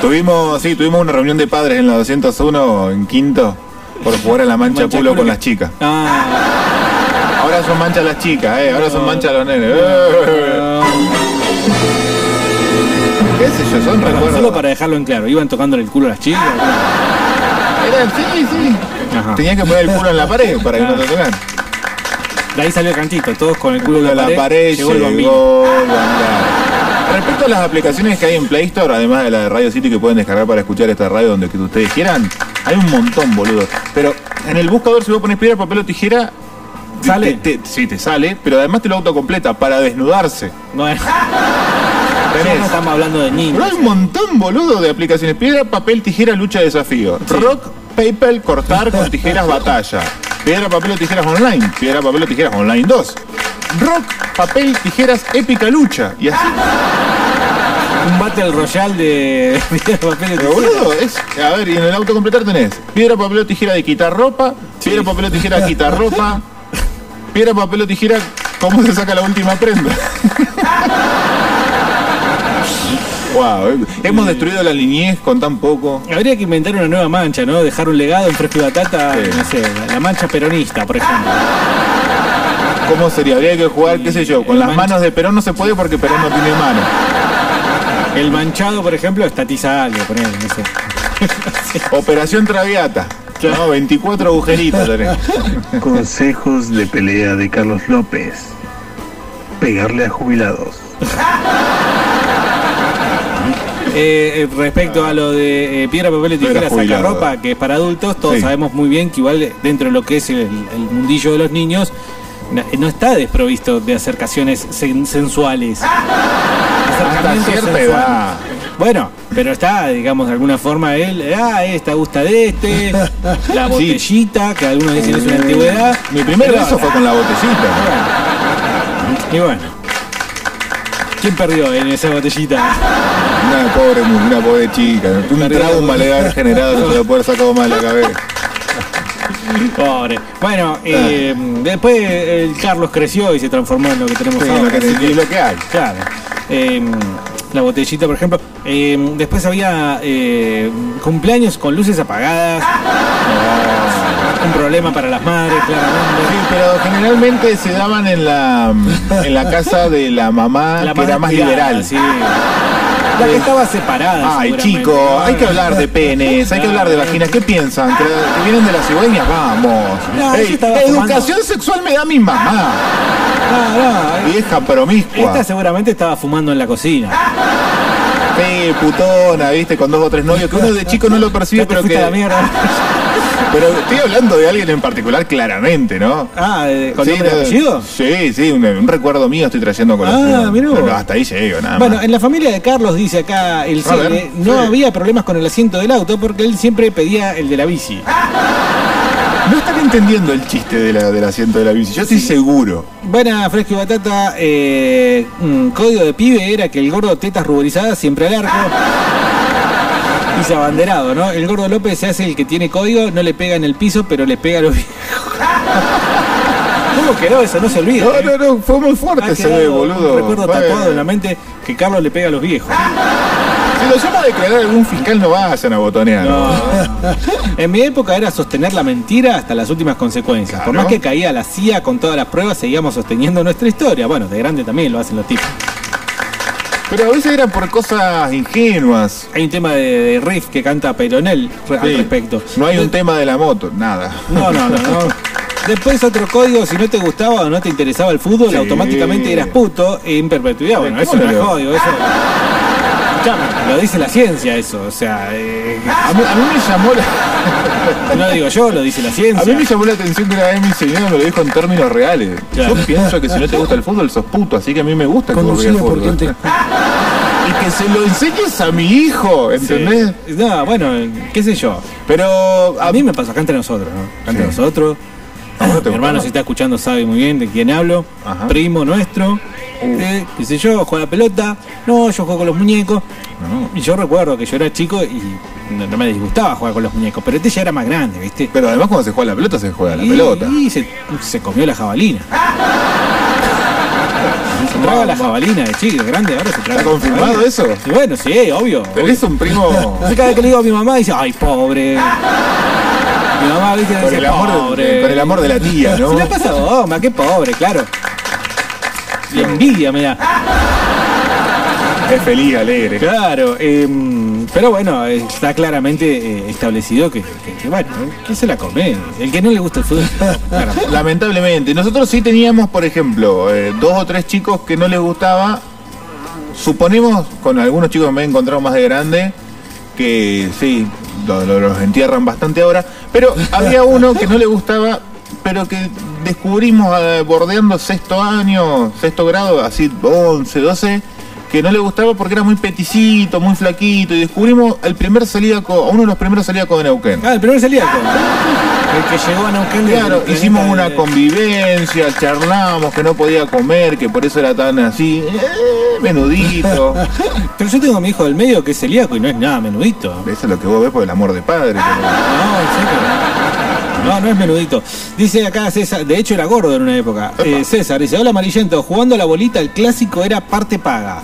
Tuvimos, sí, tuvimos una reunión de padres en la 201 en quinto por jugar a la mancha Mancha culo con las chicas. Ah, Ahora son manchas las chicas, eh. Ahora son manchas los nenes. Eh. ¿Qué sé yo? Son recuerdos. solo para dejarlo en claro, iban tocándole el culo a las chicas. Sí, sí. Ajá. Tenías que poner el culo en la pared para que no te tocaran. De ahí salió el cantito, todos con el culo en la, la pared, llegó el bambino. llegó el bambino. Respecto a las aplicaciones que hay en Play Store, además de la de Radio City que pueden descargar para escuchar esta radio donde que ustedes quieran, hay un montón, boludo. Pero en el buscador, si vos pones piedra, papel o tijera, ¿Sale? te- te- sí, te sale, pero además te lo autocompleta para desnudarse. Ya no estamos hablando de Pero niños. hay un montón, boludo, de aplicaciones. Piedra, papel, tijera, lucha, desafío. Rock, paper, cortar con tijeras batalla. Piedra, papel o tijeras online. Piedra, papel o tijeras online 2. Rock, papel, tijeras, épica lucha. Y así. Un Battle Royale de piedra, papel Pero tijera. boludo, es. A ver, y en el autocompletar tenés piedra, papel o tijera de quitar ropa. Piedra, papel o tijera quitar ropa. Piedra, papel o tijera, ¿cómo se saca la última prenda? wow, hemos destruido la niñez con tan poco. Habría que inventar una nueva mancha, ¿no? Dejar un legado en fresco y batata, Sí. no sé, la- mancha peronista, por ejemplo. ¿Cómo sería? Habría que jugar, qué sé yo, con El las manos de Perón no se puede porque Perón no tiene mano. El manchado, por ejemplo, estatiza algo, ponele, no sé. Operación Traviata. No, 24 agujeritos tenés. Consejos de pelea de Carlos López. Pegarle a jubilados. Eh, eh, respecto a lo de eh, piedra, papel y tijera, saca ropa, que es para adultos, todos Sí. sabemos muy bien que igual dentro de lo que es el, el mundillo de los niños, no está desprovisto de acercaciones sen- sensuales. Hasta Acercamientos cierta sensuales. edad. Bueno, pero está, digamos, de alguna forma él, ah, esta gusta de este, la Sí. botellita, que algunos dicen es una antigüedad. Mi primer beso fue con la botellita. Y bueno, ¿quién perdió en esa botellita? Una pobre, una pobre chica. Un trauma le ha generado, no se lo puede sacar más de la cabeza. Pobre. Bueno, eh, después el Carlos creció y se transformó en lo que tenemos Sí, ahora. lo que, y lo que hay. Claro. Eh, la botellita, por ejemplo. Eh, después había eh, cumpleaños con luces apagadas. Un problema para las madres, Sí, claramente. pero generalmente se daban en la, en la casa de la mamá, La que era más cuidada, liberal. sí. La que estaba separada. Ay, chicos, hay que hablar de penes, hay que hablar de vaginas. ¿Qué piensan? ¿Que, que vienen de las cigüeñas? Vamos. No, Ey, educación sexual me da mi mamá. No, no. Vieja promiscua. Esta seguramente estaba fumando en la cocina. Putona, viste, con dos o tres novios, que uno de chico no lo percibe, pero que. a la mierda. Pero estoy hablando de alguien en particular claramente, ¿no? Ah, eh, ¿con Sí, nombre apellido? Sí, sí, un, un recuerdo mío estoy trayendo con Ah, mirá. Pero hasta ahí llego, nada Bueno, más. en la familia de Carlos dice acá el ver, Cele, no sí. había problemas con el asiento del auto porque él siempre pedía el de la bici. No están entendiendo el chiste de la, del asiento de la bici, yo estoy seguro. Buena, fresco y batata. Eh, un código de pibe era que el gordo tetas ruborizadas siempre al arco. Dice abanderado, ¿no? El gordo López se hace el que tiene código, no le pega en el piso, pero le pega a los viejos. ¿Cómo quedó eso? No se olvida. No, ¿eh? no, no, fue muy fuerte ese boludo. Recuerdo tatuado en la mente que Carlos le pega a los viejos. Si lo llama a declarar algún fiscal, no vayan a botonear. No. En mi época era sostener la mentira hasta las últimas consecuencias. Por más que caía la CIA con todas las pruebas, seguíamos sosteniendo nuestra historia. Bueno, de grande también lo hacen los tipos. Pero a veces eran por cosas ingenuas. Hay un tema de, de riff que canta Peyronel re- al respecto. No hay un tema de la moto, nada. No, no, no, no. Después otro código, si no te gustaba o no te interesaba el fútbol, Sí. automáticamente eras puto en perpetuidad. Bueno, eso ¿Cómo no es código, eso... Escuchame, lo dice la ciencia eso, o sea, eh, A mí, a mí me llamó la... no digo yo, lo dice la A ciencia. mí me llamó la atención que una vez mi señora me lo dijo en términos reales. Claro. Yo pienso que si no te gusta el fútbol sos puto, así que a mí me gusta que vos por fútbol. te- Y que se lo enseñes a mi hijo, ¿entendés? Sí. No, bueno, qué sé yo. Pero A mí me pasó acá entre nosotros, ¿no? Acá entre Sí. nosotros. ¿A Mi hermano si está escuchando sabe muy bien de quién hablo. Ajá. Primo nuestro. Eh, qué sé yo, juega la pelota. No, yo juego con los muñecos. No. Y yo recuerdo que yo era chico y no, no me disgustaba jugar con los muñecos. Pero este ya era más grande, ¿viste? Pero además cuando se juega la pelota, se juega la y, pelota. Y se, se comió la jabalina. Se traga la jabalina de chico, de grande, ahora se traga. ¿Está la confirmado eso? Y bueno, sí, obvio. Tenés un primo Entonces, cada vez que le digo a mi mamá, dice, ay, pobre. Mi mamá, viste, dice, el, amor, pobre. con el amor de la tía, ¿no? Se le pasa a goma, qué pobre, claro. Y envidia me da. Es feliz, alegre. Claro, em, pero bueno, está claramente eh, establecido que, que- que, bueno, que se la come. El que no le gusta el fútbol, claro. Lamentablemente. Nosotros sí teníamos, por ejemplo, eh, dos o tres chicos que no les gustaba. Suponemos, con algunos chicos que me he encontrado más de grande, que sí, lo- lo- los entierran bastante ahora. Pero había uno que no le gustaba, pero que descubrimos eh, bordeando sexto año, sexto grado, así 11, 12, que no le gustaba porque era muy peticito, muy flaquito. Y descubrimos el primer celíaco, uno de los primeros celíacos de Neuquén. Ah, el primer celíaco. El que llegó a Neuquén Claro, hicimos una convivencia, charlábamos que no podía comer, que por eso era tan así, eh, menudito. Pero yo tengo a mi hijo del medio que es celíaco y no es nada menudito. Eso es lo que vos ves por el amor de padre. pero- No, en serio. No, no es menudito. Dice acá César, de hecho era gordo en una época. Eh, César dice, hola amarillento, jugando a la bolita el clásico era parte paga.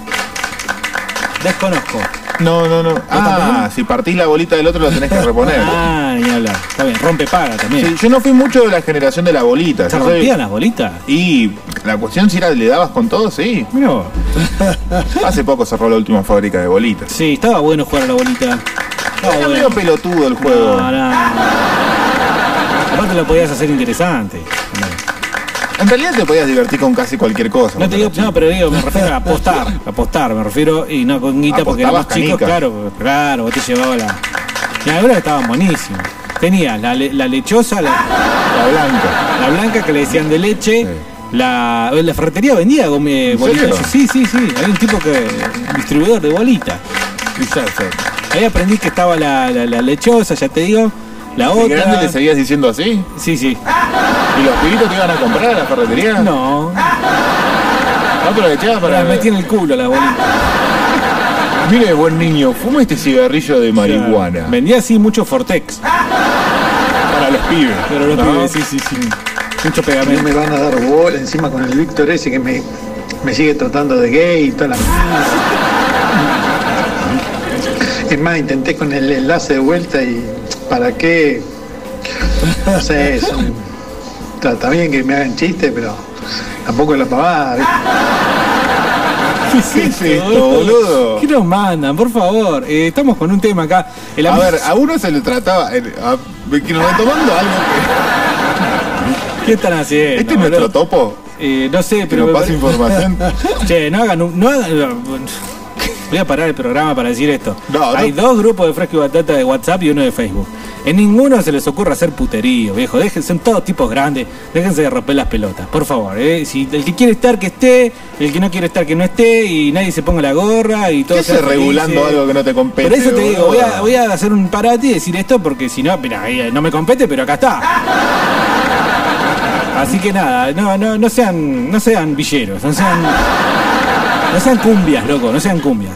Desconozco. No, no, no. Ah, si partís la bolita del otro lo tenés que reponer. Ah, ni hablar. Está bien, rompe paga también. Sí, yo no fui mucho de la generación de la bolita. ¿Se yo soy- rompían las bolitas? Y la cuestión si era le dabas con todo, sí. Vos. Hace poco cerró la última fábrica de bolitas. Sí, estaba bueno jugar a la bolita. Estaba Era bueno. medio pelotudo el juego. No, no. Aparte lo podías hacer interesante. En realidad te podías divertir con casi cualquier cosa. No te digo, no, pero digo, me refiero a apostar, apostar, me refiero, y no con guita porque éramos chicos, claro, claro, vos te llevabas la. Y algunas estaban buenísimas. Tenías la, la lechosa, la, La blanca. la blanca que le decían de leche, la, la ferretería vendía gom- eh, ¿En bolitas. Sí, sí, sí, había un tipo que. distribuidor de bolitas. Ahí aprendí que estaba la- la lechosa, ya te digo, la ¿De grande otra. le seguías diciendo así? Sí, sí. ¿Y los pibitos te iban a comprar a la ferretería? No. No aprovechabas para. Me metí en el culo la bolita. Mire, buen niño, fuma este cigarrillo de marihuana. Vendía así mucho Fortex. Para los pibes. Pero los ¿no? pibes, sí, sí, sí. Mucho pegamento. me van a dar bola encima con el Víctor ese que me, me sigue tratando de gay y toda la Más, intenté con el enlace de vuelta y ¿para qué? No sé, es un- está, está bien que me hagan chistes, pero tampoco es la pavada. ¿Qué es esto, boludo? ¿Qué nos mandan? Por favor. Eh, estamos con un tema acá. El A ver, a uno se le trataba. eh, a- que nos retomando algo ¿Qué están haciendo? que. ¿Este es nuestro topo? Eh, no sé, Que pero. nos pase pare- información. che, no hagan. un- No hagan Voy a parar el programa para decir esto. No, no. Hay dos grupos de Fresco y Batata de WhatsApp y uno de Facebook. En ninguno se les ocurra hacer puterío, viejo. Dejen, son todos tipos grandes. Déjense de romper las pelotas, por favor. ¿eh? Si el que quiere estar, que esté. El que no quiere estar, que no esté. Y nadie se ponga la gorra y todo ¿Qué haces regulando algo que no te compete? Por eso te digo, voy a, voy a hacer un parate y decir esto porque si no, mira, ahí, no me compete, pero acá está. Así que nada, no, no, no sean, no sean villeros, no sean, no sean cumbias, loco, no sean cumbias.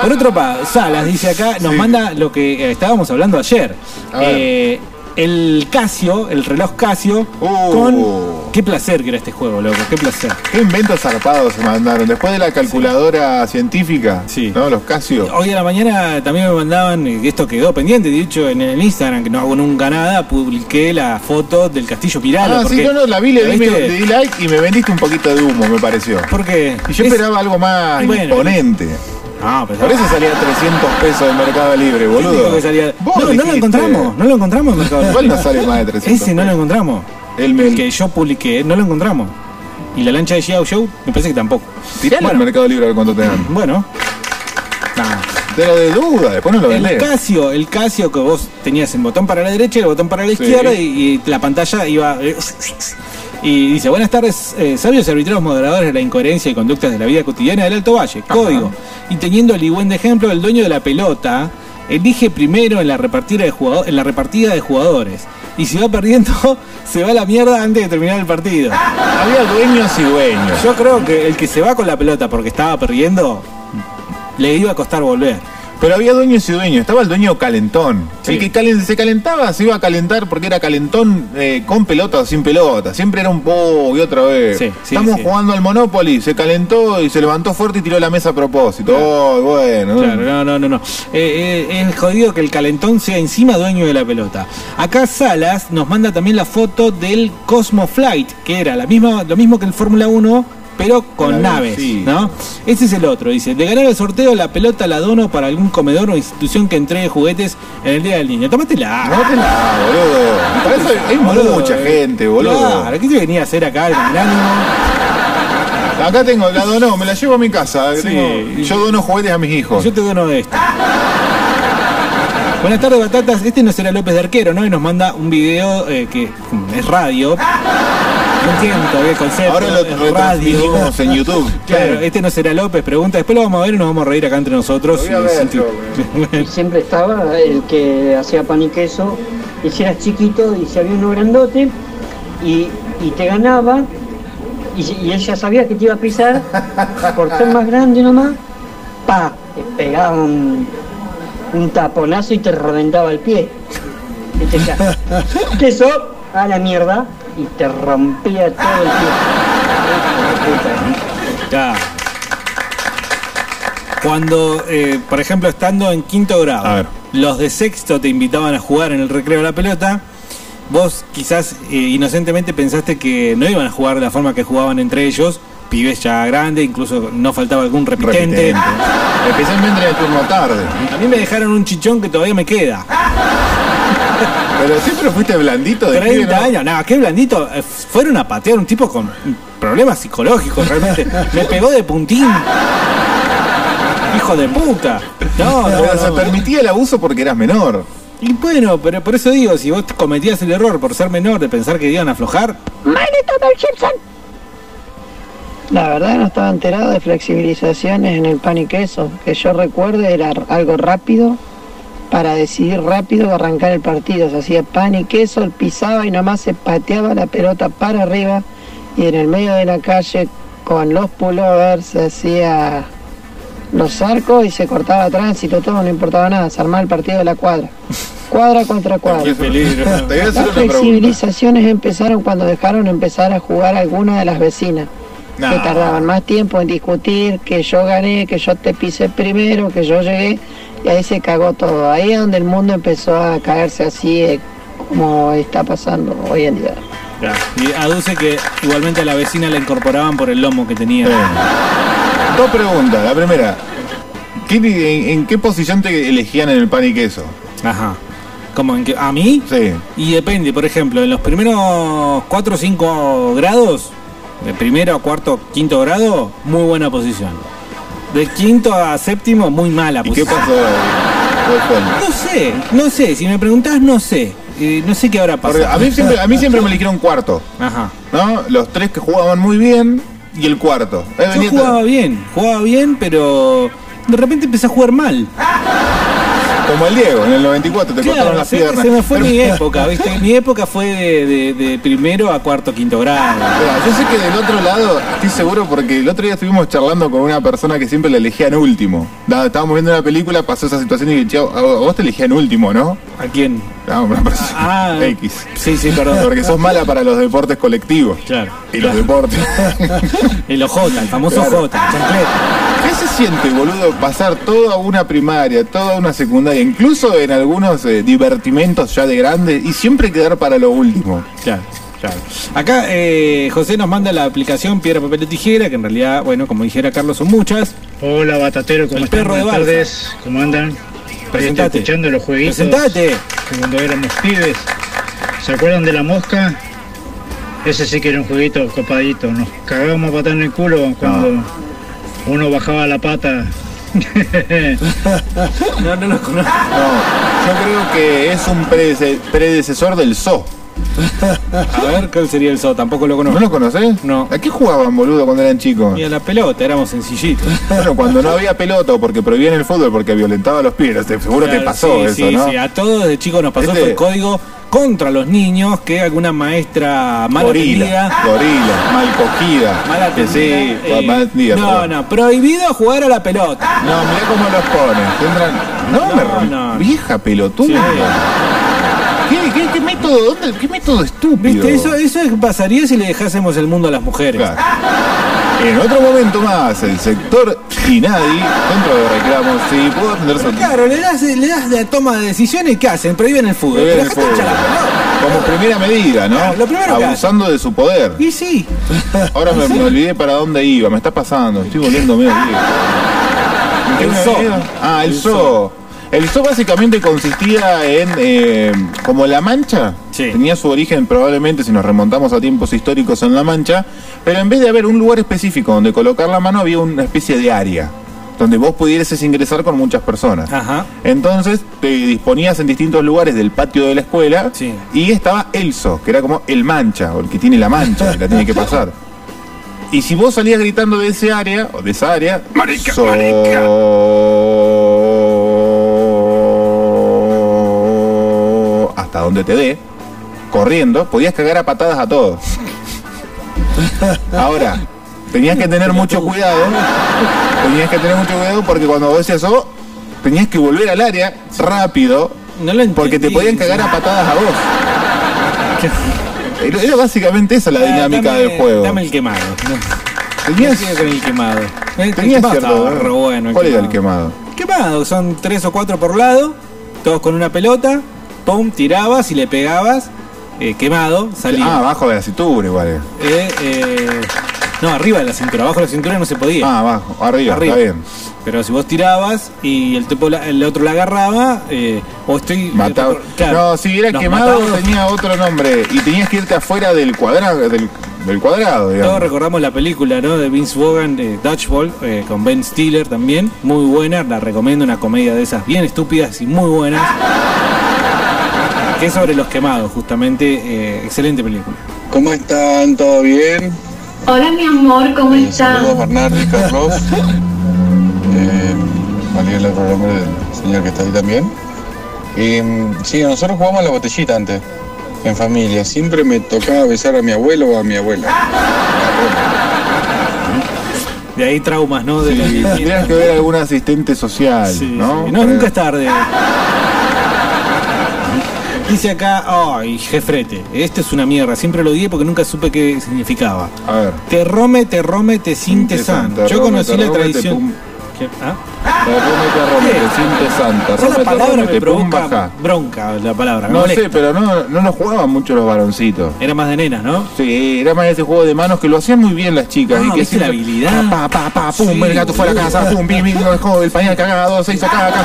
Por otro lado, Salas dice acá, nos Sí. manda lo que eh, estábamos hablando ayer. Eh, el Casio, el reloj Casio, Uh. con qué placer que era este juego, loco, qué placer. ¿Qué inventos zarpados se mandaron? Después de la calculadora científica, Sí. ¿no? Los Casio. Hoy a la mañana también me mandaban, eh, esto quedó pendiente, de hecho en el Instagram, que no hago nunca nada, publiqué la foto del castillo Piralo. Ah, sí, no, no, la vi, le di, le di like y me vendiste un poquito de humo, me pareció. Porque Y yo es- esperaba algo más y bueno, imponente. No, pero Por eso salía 300 pesos de Mercado Libre, ¿Quién dijo boludo. que salía? Vos No, no lo encontramos, no lo encontramos en Mercado Libre. Igual no sale más de 300 Ese no lo encontramos. El, El que yo publiqué, no lo encontramos. Y la lancha de Xiao Show, me parece que tampoco. Tirale Bueno. al Mercado Libre a ver cuánto te dan. Bueno. Nada. Pero de duda, después no lo El vendés. Casio, el Casio que vos tenías el botón para la derecha y el botón para la izquierda y, y la pantalla iba... eh, Y dice, buenas tardes, eh, sabios arbitrados moderadores de la incoherencia y conductas de la vida cotidiana del Alto Valle. Código. Y teniendo el buen de ejemplo, el dueño de la pelota elige primero en la repartida de, jugado- en la repartida de jugadores. Y si va perdiendo, se va a la mierda antes de terminar el partido. Había dueños y dueños. Yo creo que el que se va con la pelota porque estaba perdiendo, le iba a costar volver. Pero había dueños y dueños. Estaba el dueño calentón. Sí. El que calen- se calentaba se iba a calentar porque era calentón eh, con pelota o sin pelota. Siempre era un po y otra vez. Sí, sí, Estamos jugando al Monopoly. Se calentó y se levantó fuerte y tiró la mesa a propósito. Oh, bueno. Claro, no, no, no, no. Eh, eh, es jodido que el calentón sea encima dueño de la pelota. Acá Salas nos manda también la foto del Cosmo Flight, que era la misma, lo mismo que el Fórmula 1, pero con naves, sí. ¿no? Ese es el otro, dice, de ganar el sorteo la pelota la dono para algún comedor o institución que entregue juguetes en el Día del Niño. Tómatela. Tómatela, boludo. Para eso hay Boludo, mucha eh. gente, boludo. Claro, ¿qué te venía a hacer acá el? Acá tengo, la donó, me la llevo a mi casa. Sí. Tengo- yo dono juguetes a mis hijos. Yo te dono esto. Buenas tardes, batatas. Este no será López de Arquero, ¿no? Y nos manda un video eh, que es radio. No entiendo todavía el concepto. Ahora lo retransmitimos en YouTube. Claro, este no será López, pregunta. Después lo vamos a ver y nos vamos a reír acá entre nosotros. Y ver, Y siempre estaba el que hacía pan y queso, y si eras chiquito y si había uno grandote, y, y te ganaba, y, y él ya sabía que te iba a pisar, por ser más grande nomás, pa, te pegaba un, un taponazo y te reventaba el pie. Y te decía, queso, a la mierda, y te rompía todo el pie. Ya. Cuando, eh, por ejemplo, estando en quinto grado, los de sexto te invitaban a jugar en el recreo de la pelota, vos quizás eh, inocentemente pensaste que no iban a jugar de la forma que jugaban entre ellos, pibes ya grandes, incluso no faltaba algún repitente. Repitente. Especialmente en el turno tarde. A mí me dejaron un chichón que todavía me queda. Pero siempre fuiste blandito de 30 pibe, ¿no? años, nada, qué blandito. Eh, Fueron a patear un tipo con problemas psicológicos, realmente. Me pegó de puntín. Hijo de puta. No, no, se permitía el abuso porque eras menor. Y bueno, pero por eso digo, si vos cometías el error por ser menor de pensar que iban a aflojar, La verdad no estaba enterado de flexibilizaciones en el pan y queso. Que yo recuerde era algo rápido para decidir rápido arrancar el partido. Se hacía pan y queso, él pisaba y nomás se pateaba la pelota para arriba y en el medio de la calle con los pullovers se hacía los arcos y se cortaba tránsito, todo, no importaba nada, se armaba el partido de la cuadra. Cuadra contra cuadra. Las flexibilizaciones empezaron cuando dejaron empezar a jugar algunas de las vecinas que tardaban más tiempo en discutir, que yo gané, que yo te pisé primero, que yo llegué, y ahí se cagó todo. Ahí es donde el mundo empezó a caerse así eh, como está pasando hoy en día. y aduce que igualmente a la vecina la incorporaban por el lomo que tenía. Sí. Dos preguntas. La primera, ¿qué- en, en qué posición te elegían en el pan y queso? Ajá. Como en que a mí Sí. y depende, por ejemplo, en los primeros 4 o 5 grados, de primero a cuarto, quinto grado, muy buena posición. De quinto a séptimo, muy mala ¿Y qué posición. pasó? ¿Cuál fue el- No sé, no sé, si me preguntás, no sé. Eh, no sé qué habrá Porque pasado. a mí siempre, a mí siempre me eligieron cuarto, Ajá. ¿no? Los tres que jugaban muy bien y el cuarto. Yo jugaba bien, jugaba bien, pero de repente empecé a jugar mal. Como el Diego, en el 94 te cortaron Claro, las se, piernas. se me fue Pero- mi época, ¿viste? Mi época fue de, de- de primero a cuarto, quinto grado. Mira, Yo sé que del otro lado, estoy seguro porque el otro día estuvimos charlando con una persona que siempre la elegían último. Estábamos viendo una película, pasó esa situación y dije, "Che, a vos te elegían último, ¿no? ¿A quién? No, una persona Ah, X. Sí, sí, perdón. Porque sos mala para los deportes colectivos. Claro. Y los deportes. El OJ, el famoso Claro. J, el. ¿Qué se siente, boludo, pasar toda una primaria, toda una secundaria, incluso en algunos eh, divertimentos ya de grande y siempre quedar para lo último? Claro, claro. Acá eh, José nos manda la aplicación Piedra, Papel o Tijera, que en realidad, bueno, como dijera Carlos, son muchas. Hola Batatero, ¿cómo El están? perro de Buenas tardes, ¿cómo andan? Presentate. estoy escuchando los jueguitos Presentate. que cuando éramos pibes. ¿Se acuerdan de la mosca? Ese sí que era un jueguito copadito. Nos cagábamos a patar en el culo cuando uno bajaba la pata. No, no los conozco. No, yo creo que es un predece- predecesor del zoo. A ver, ¿cuál sería el zoo? Tampoco lo ¿No conozco. lo conocés? No. ¿A qué jugaban, boludo, cuando eran chicos? Y a la pelota, éramos sencillitos. Bueno, cuando no había pelota o porque prohibían el fútbol porque violentaba a los pibes, seguro te pasó sí, eso, sí, ¿no? sí, a todos de chicos nos pasó Este- el código contra los niños que alguna maestra mal gorila, atendida gorila, mal cogida. mal atendida, sí, eh, mal atendida, no, perdón. no, prohibido jugar a la pelota. No, mirá cómo los ponen. Tendrán... No, No, me no. Vieja pelotuda. Sí. ¿Qué, qué, qué método, dónde- qué método estúpido? ¿Viste? Eso, eso pasaría si le dejásemos el mundo a las mujeres. Claro. En otro momento más, el sector Inadi, dentro de reclamos, sí, puedo atender su claro, le das, le das de toma de decisiones, ¿qué hacen? Prohíben el fútbol. Prohíben Pero acá fútbol. la. Como primera medida, ¿no? Claro, lo primero que Abusando de su poder. Y sí. Ahora me, me olvidé para dónde iba, me está pasando, estoy volviendo medio viejo. ¿En qué El me zoo. había ido? Ah, el, El zoo. El zoo básicamente consistía en, eh, como La Mancha, Sí. tenía su origen probablemente si nos remontamos a tiempos históricos en La Mancha, pero en vez de haber un lugar específico donde colocar la mano había una especie de área. donde vos pudieses ingresar con muchas personas. Ajá. Entonces te disponías en distintos lugares del patio de la escuela y estaba Elso, que era como el mancha, o el que tiene la mancha, la tiene que pasar. Y si vos salías gritando de ese área, o de esa área, so- hasta donde te dé, corriendo, podías cagar a patadas a todos. Ahora, tenías que tener mucho cuidado, tenías que tener mucho cuidado porque cuando vos decías oh, tenías que volver al área rápido, porque te podían cagar a patadas a vos. Era, básicamente esa la Ah, dinámica dame- del juego. Dame el quemado. Tenías- con el quemado. El Tenías quemado cierto, estaba ¿no? re bueno, el ¿Cuál era el quemado. quemado? Quemado, son tres o cuatro por lado, todos con una pelota, pum, tirabas y le pegabas, eh, quemado, salía. Ah, abajo de la cintura igual. eh. Eh, no, arriba de la cintura, abajo de la cintura no se podía. Ah, abajo, arriba, está bien. Pero si vos tirabas y el, tipo la- el otro la agarraba, eh, o estoy. Mataba. claro, no, si era quemado tenía otro nombre y tenías que irte afuera del cuadrado, del, del cuadrado, digamos. Todos recordamos la película ¿no? de Vince Vaughan de Dodgeball eh, con Ben Stiller también, muy buena, la recomiendo, una comedia de esas bien estúpidas y muy buenas. Que es sobre los quemados, justamente, eh, excelente película. ¿Cómo están? ¿Todo bien? Hola mi amor, ¿cómo Eh, estás? Saludos Bernardo y Carlos. Eh, valía el otro nombre del señor que está ahí también. Y mm, sí, nosotros jugamos a la botellita antes, en familia. Siempre me tocaba besar a mi abuelo o a mi abuela. De ahí traumas, ¿no? De Sí, la- tendrías que ver algún asistente social, ¿no? Sí, no, nunca es tarde. Dice acá, ay, jefrete, esto es una mierda, siempre lo odié porque nunca supe qué significaba. A ver. Te rome, te rome, te sinte Te san. san, te Yo conocí la tradición. ¿Ah? Te rome, te palabra me provoca bronca la palabra. No sé, pero no, no lo jugaban mucho los varoncitos. Era más de nenas, ¿no? Sí, era más ese juego de manos que lo hacían muy bien las chicas. Ah, y que ¿viste la habilidad? Pa, pa, pa, pum, el gato fue a la casa, pum, lo dejó, el pañal cagado, se hizo caca.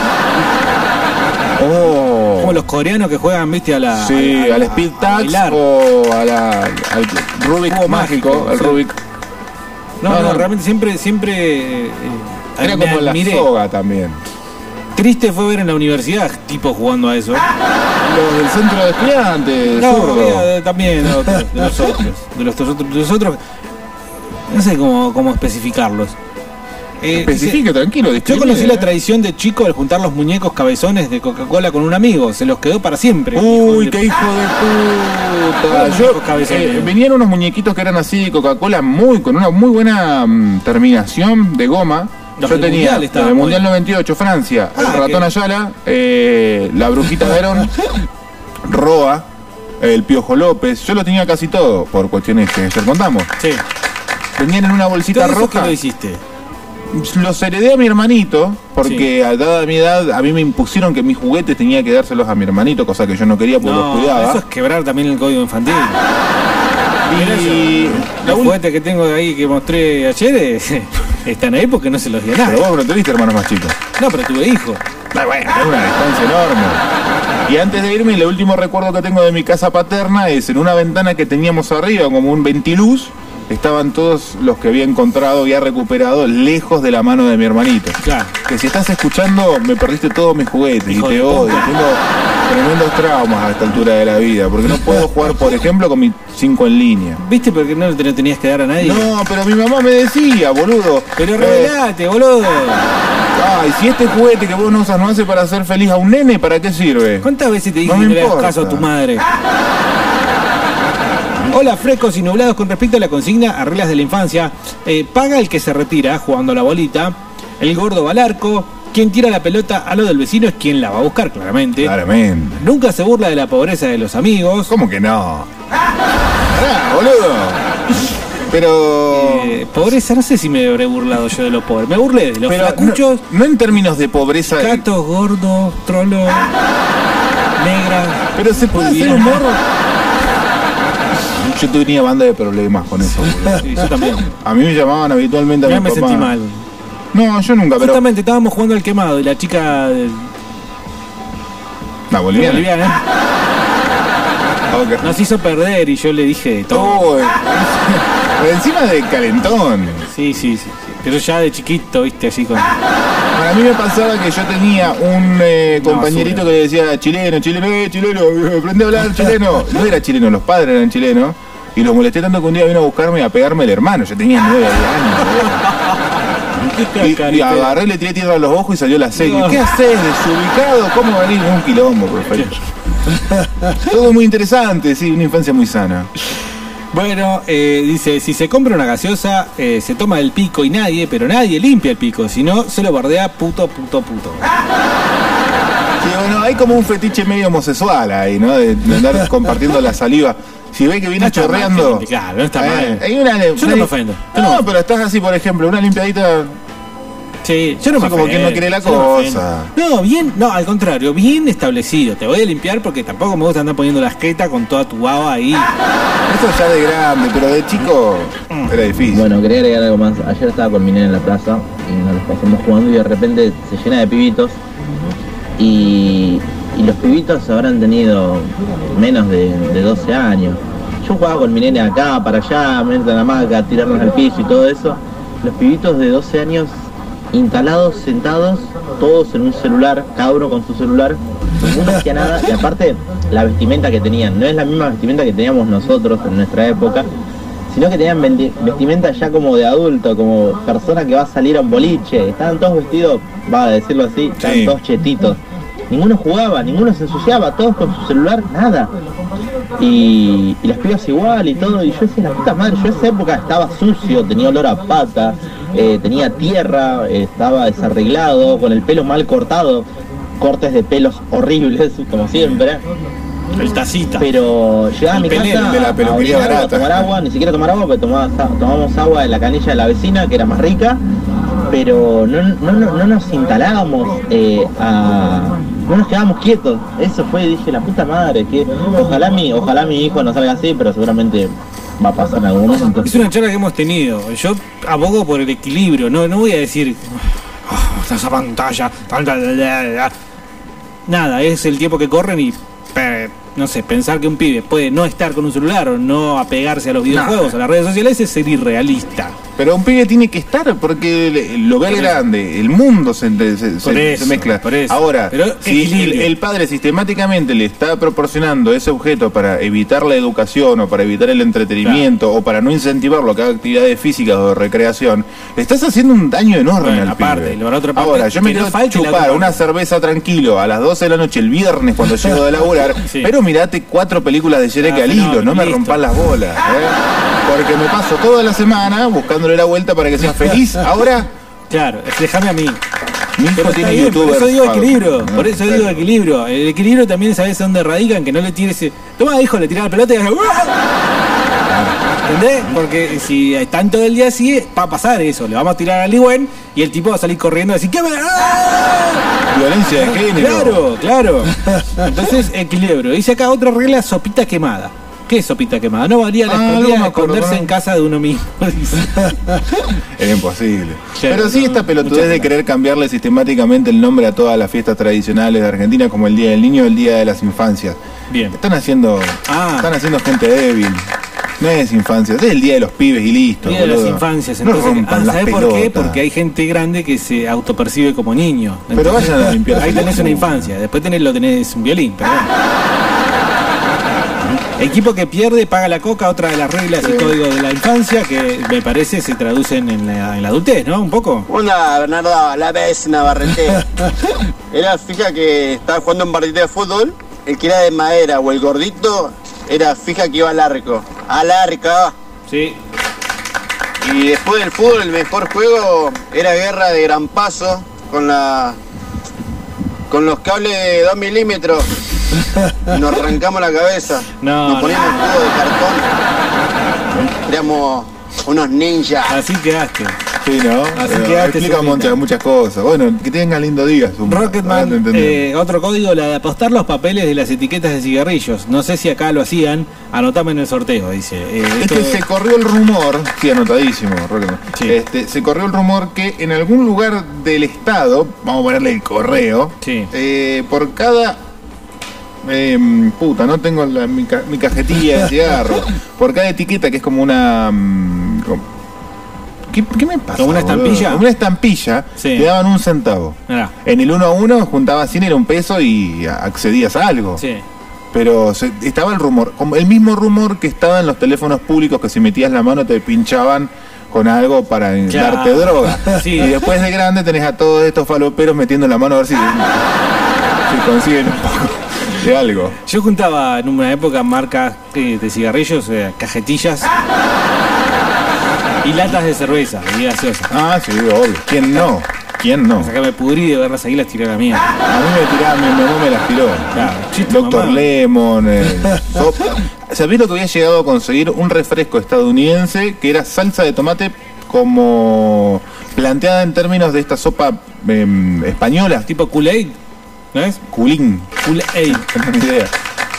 Oh. Como los coreanos que juegan, viste, a la. Sí, al Speed Tax o a la, al Rubik mágico, mágico, el sí. Rubik. No, No, no, no. realmente siempre, siempre. eh, eh, Era me como la soga también. Triste fue ver en la universidad tipos jugando a eso. Los del centro de estudiantes, No, de- también de, los otros. De los otros, de los otros. No sé cómo, cómo especificarlos. Eh, Especifique, tranquilo, Yo conocí la eh. tradición de chico al juntar los muñecos cabezones de Coca-Cola con un amigo. Se los quedó para siempre. Uy, qué hijo de puta. ¿Cuáles Yo, eh, venían unos muñequitos que eran así de Coca-Cola, muy con una muy buena mm, terminación de goma. Los Yo tenía Mundial el Mundial 98, Francia, el Ah, ratón ok. Ayala, eh, la brujita Verón, Roa, el Piojo López. Yo lo tenía casi todo, por cuestiones que ayer contamos. Sí. Venían en una bolsita ¿Todo eso roja. que lo hiciste? Los heredé a mi hermanito, porque a dada mi edad, a mí me impusieron que mis juguetes tenía que dárselos a mi hermanito, cosa que yo no quería porque los cuidaba. eso es quebrar también el código infantil. Y Los juguetes que tengo de ahí que mostré ayer eh, están ahí porque no se los di a Pero nadie. vos no tuviste hermanos más chicos. No, pero tuve hijos. Ah, bueno, es una distancia enorme. Y antes de irme, el último recuerdo que tengo de mi casa paterna es en una ventana que teníamos arriba, como un ventiluz, estaban todos los que había encontrado y ha recuperado lejos de la mano de mi hermanito. Claro. Que si estás escuchando, me perdiste todos mis juguetes Hijo y te odio. Tengo tremendos traumas a esta altura de la vida, porque no puedo jugar, por ejemplo, con mis 5 en línea. ¿Viste por qué no te lo tenías que dar a nadie? No, pero mi mamá me decía, boludo. Pero eh, revelate, boludo. Ay, si este juguete que vos no usas no hace para hacer feliz a un nene, ¿para qué sirve? ¿Cuántas veces te dije No que le hagas caso a tu madre? Hola, frescos y nublados con respecto a la consigna a reglas de la infancia. Eh, paga el que se retira jugando a la bolita. El gordo va al arco. Quien tira la pelota a lo del vecino es quien la va a buscar, claramente. Claramente. Nunca se burla de la pobreza de los amigos. ¿Cómo que no? Pará, boludo. Pero. Eh, pobreza, no sé si me habré burlado yo de los pobres. Me burlé de los pero flacuchos, no, no en términos de pobreza. gatos, gordos, trolos, negras. Pero se puede hacer humor. Yo tenía banda de problemas con eso. Sí, yo también. A mí me llamaban habitualmente a Ya mi me papá. sentí mal. No, yo nunca, pero. Justamente estábamos jugando al quemado y la chica de La boliviana. boliviana. Nos hizo perder y yo le dije todo. Oh, encima de calentón. Sí, sí, sí, sí. Pero ya de chiquito, viste, así con. A mí me pasaba que yo tenía un eh, compañerito que le decía chileno, chileno, eh, chileno, eh, aprende a hablar chileno. No era chileno, los padres eran chilenos. Y lo molesté tanto que un día vino a buscarme y a pegarme el hermano. Yo tenía nueve años. Y, y agarré, le tiré tierra a los ojos y salió la serie. No. ¿Qué haces? ¿Desubicado? ¿Cómo venís? Un quilombo, perfecto. Todo muy interesante, sí, una infancia muy sana. Bueno, eh, dice, si se compra una gaseosa, eh, se toma el pico y nadie, pero nadie limpia el pico, si no, se lo bardea puto, puto, puto. Sí, bueno, hay como un fetiche medio homosexual ahí, ¿no? De, de andar compartiendo la saliva. Si ve que viene No chorreando. claro, no está eh, mal. Hay una, Yo no me ofendo, No, no me pero estás así, por ejemplo, una limpiadita. Sí, yo no me como ofendo, quien no quiere la cosa. No, bien, no, al contrario, bien establecido. Te voy a limpiar porque tampoco me gusta andar poniendo la esqueta con toda tu baba ahí. Eso ya de grande, pero de chico era difícil. Bueno, quería agregar algo más. Ayer estaba con mi nena en la plaza y nos los pasamos jugando y de repente se llena de pibitos y, y los pibitos habrán tenido menos de, de 12 años. Yo jugaba con mi nene acá, para allá, me entran a la maca, tirarnos al piso y todo eso. Los pibitos de 12 años instalados, sentados, todos en un celular, cada uno con su celular, ninguno hacía nada y aparte la vestimenta que tenían, no es la misma vestimenta que teníamos nosotros en nuestra época, sino que tenían vestimenta ya como de adulto, como persona que va a salir a un boliche, estaban todos vestidos, va a decirlo así, estaban Sí. todos chetitos. Ninguno jugaba, ninguno se ensuciaba, todos con su celular, nada. Y, y las pibas igual y todo, y yo decía, la puta madre, yo esa época estaba sucio, tenía olor a pata, eh, tenía tierra, eh, estaba desarreglado, con el pelo mal cortado, cortes de pelos horribles, como siempre. El tacita. Pero llegaba a mi casa de la a peluquería tomar agua, ni siquiera tomar agua, pero tomaba- tomamos agua de la canilla de la vecina, que era más rica, pero no, no, no- no nos instalábamos eh, a... No nos quedábamos quietos, eso fue, dije, la puta madre, que ojalá mi, ojalá mi hijo no salga así, pero seguramente va a pasar en algún momento. Es una charla que hemos tenido. Yo abogo por el equilibrio, no, no voy a decir "Ah, esa pantalla, tanta, la, la, la". nada, es el tiempo que corren y no sé, pensar que un pibe puede no estar con un celular o no apegarse a los videojuegos, a las redes sociales es ser irrealista. Pero un pibe tiene que estar porque lo ve al grande, el mundo se, se- se- Por se eso, mezcla. Ahora, Pero si el, el padre sistemáticamente le está proporcionando ese objeto para evitar la educación o para evitar el entretenimiento o para no incentivarlo a que haga actividades físicas o de recreación, le estás haciendo un daño enorme Bueno, al aparte, pibe. otra parte, Ahora, yo me no quiero chupar una cerveza tranquilo a las 12 de la noche el viernes cuando llego de laburar, Sí. pero mirate cuatro películas de Shrek Ah, al hilo, no me rompas las bolas. ¿eh? Porque me paso toda la semana buscándole la vuelta para que sea feliz. Ahora, Claro, déjame a mí. mi hijo tiene bien, por eso digo equilibrio, ¿no? por eso digo equilibrio. El equilibrio también sabes dónde radican, que no le tires. Toma, hijo, le tirás la pelota y hace, ¿Entendés? Porque si están todo el día así, va a pasar eso. Le vamos a tirar al Ligüen y el tipo va a salir corriendo y decir, ¿qué me.? ¡Ah! Violencia de género. Claro, claro. Entonces, equilibrio. Dice acá otra regla, sopita quemada. ¿Qué es sopita quemada? No varía la Ah, escondida esconderse ¿no? en casa de uno mismo. Era imposible. Claro, Pero sí no, esta pelotudez de querer cambiarle sistemáticamente el nombre a todas las fiestas tradicionales de Argentina, como el Día del Niño o el Día de las Infancias. Bien. Están haciendo, Ah. están haciendo gente débil. No es infancia, es el Día de los pibes y listo. Día de las infancias, No entonces. rompan ah, las ¿Sabés por qué? Porque hay gente grande que se autopercibe como niño. Pero vayan a limpiar Ahí tenés una infancia, después tenés, lo tenés un violín, perdón. Equipo que pierde paga la coca, otra de las reglas y códigos de la infancia que me parece se traducen en la, en la adultez, ¿no? Un poco. Una Bernardo, la vez Navarrete. Era fija que estaba jugando un partido de fútbol, el que era de madera o el gordito, era fija que iba al arco. Al arco. Sí. Y después del fútbol el mejor juego era guerra de gran paso con la con los cables de 2 milímetros. Nos arrancamos la cabeza. No, nos poníamos juego de cartón. Éramos unos ninjas. Así quedaste. Sí, ¿no? Así Eh, quedaste, explica muchas, muchas cosas. Bueno, que tengan lindo día. Rocketman, entendemos. eh, otro código, la de apostar los papeles de las etiquetas de cigarrillos. No sé si acá lo hacían, anotame en el sorteo, dice. Eh, esto- que se corrió el rumor, sí, anotadísimo, Rocketman. Este, se corrió el rumor que en algún lugar del estado, vamos a ponerle el correo, eh, por cada eh, puta, no tengo la- mi, ca- mi cajetilla de cigarro. Por cada etiqueta que es como una... mm, como- ¿Qué, qué me pasa? ¿Como una estampilla? Una estampilla, Sí. te daban un centavo. Mirá. En el uno a uno juntabas 100 era un peso y accedías a algo. Sí. Pero se- estaba el rumor, el mismo rumor que estaba en los teléfonos públicos que si metías la mano te pinchaban con algo para Claro. darte droga. Sí. Y después de grande tenés a todos estos faloperos metiendo la mano a ver si, si consiguen un poco de algo. Yo juntaba en una época marcas eh, de cigarrillos, eh, cajetillas y latas de cerveza, y gaseosa. Ah, sí, obvio. ¿Quién no? ¿Quién no? O sea que me pudrí de verlas ahí las tiré a la mía. A mí me tiraba, mi mamá me las tiró. Claro, Doctor mamá. Lemon. eh, sopa. ¿Sabés lo que había llegado a conseguir? Un refresco estadounidense que era salsa de tomate como planteada en términos de esta sopa em, española. Tipo Kool-Aid, ¿no es? Culín. Kool-Aid. No tengo ni idea.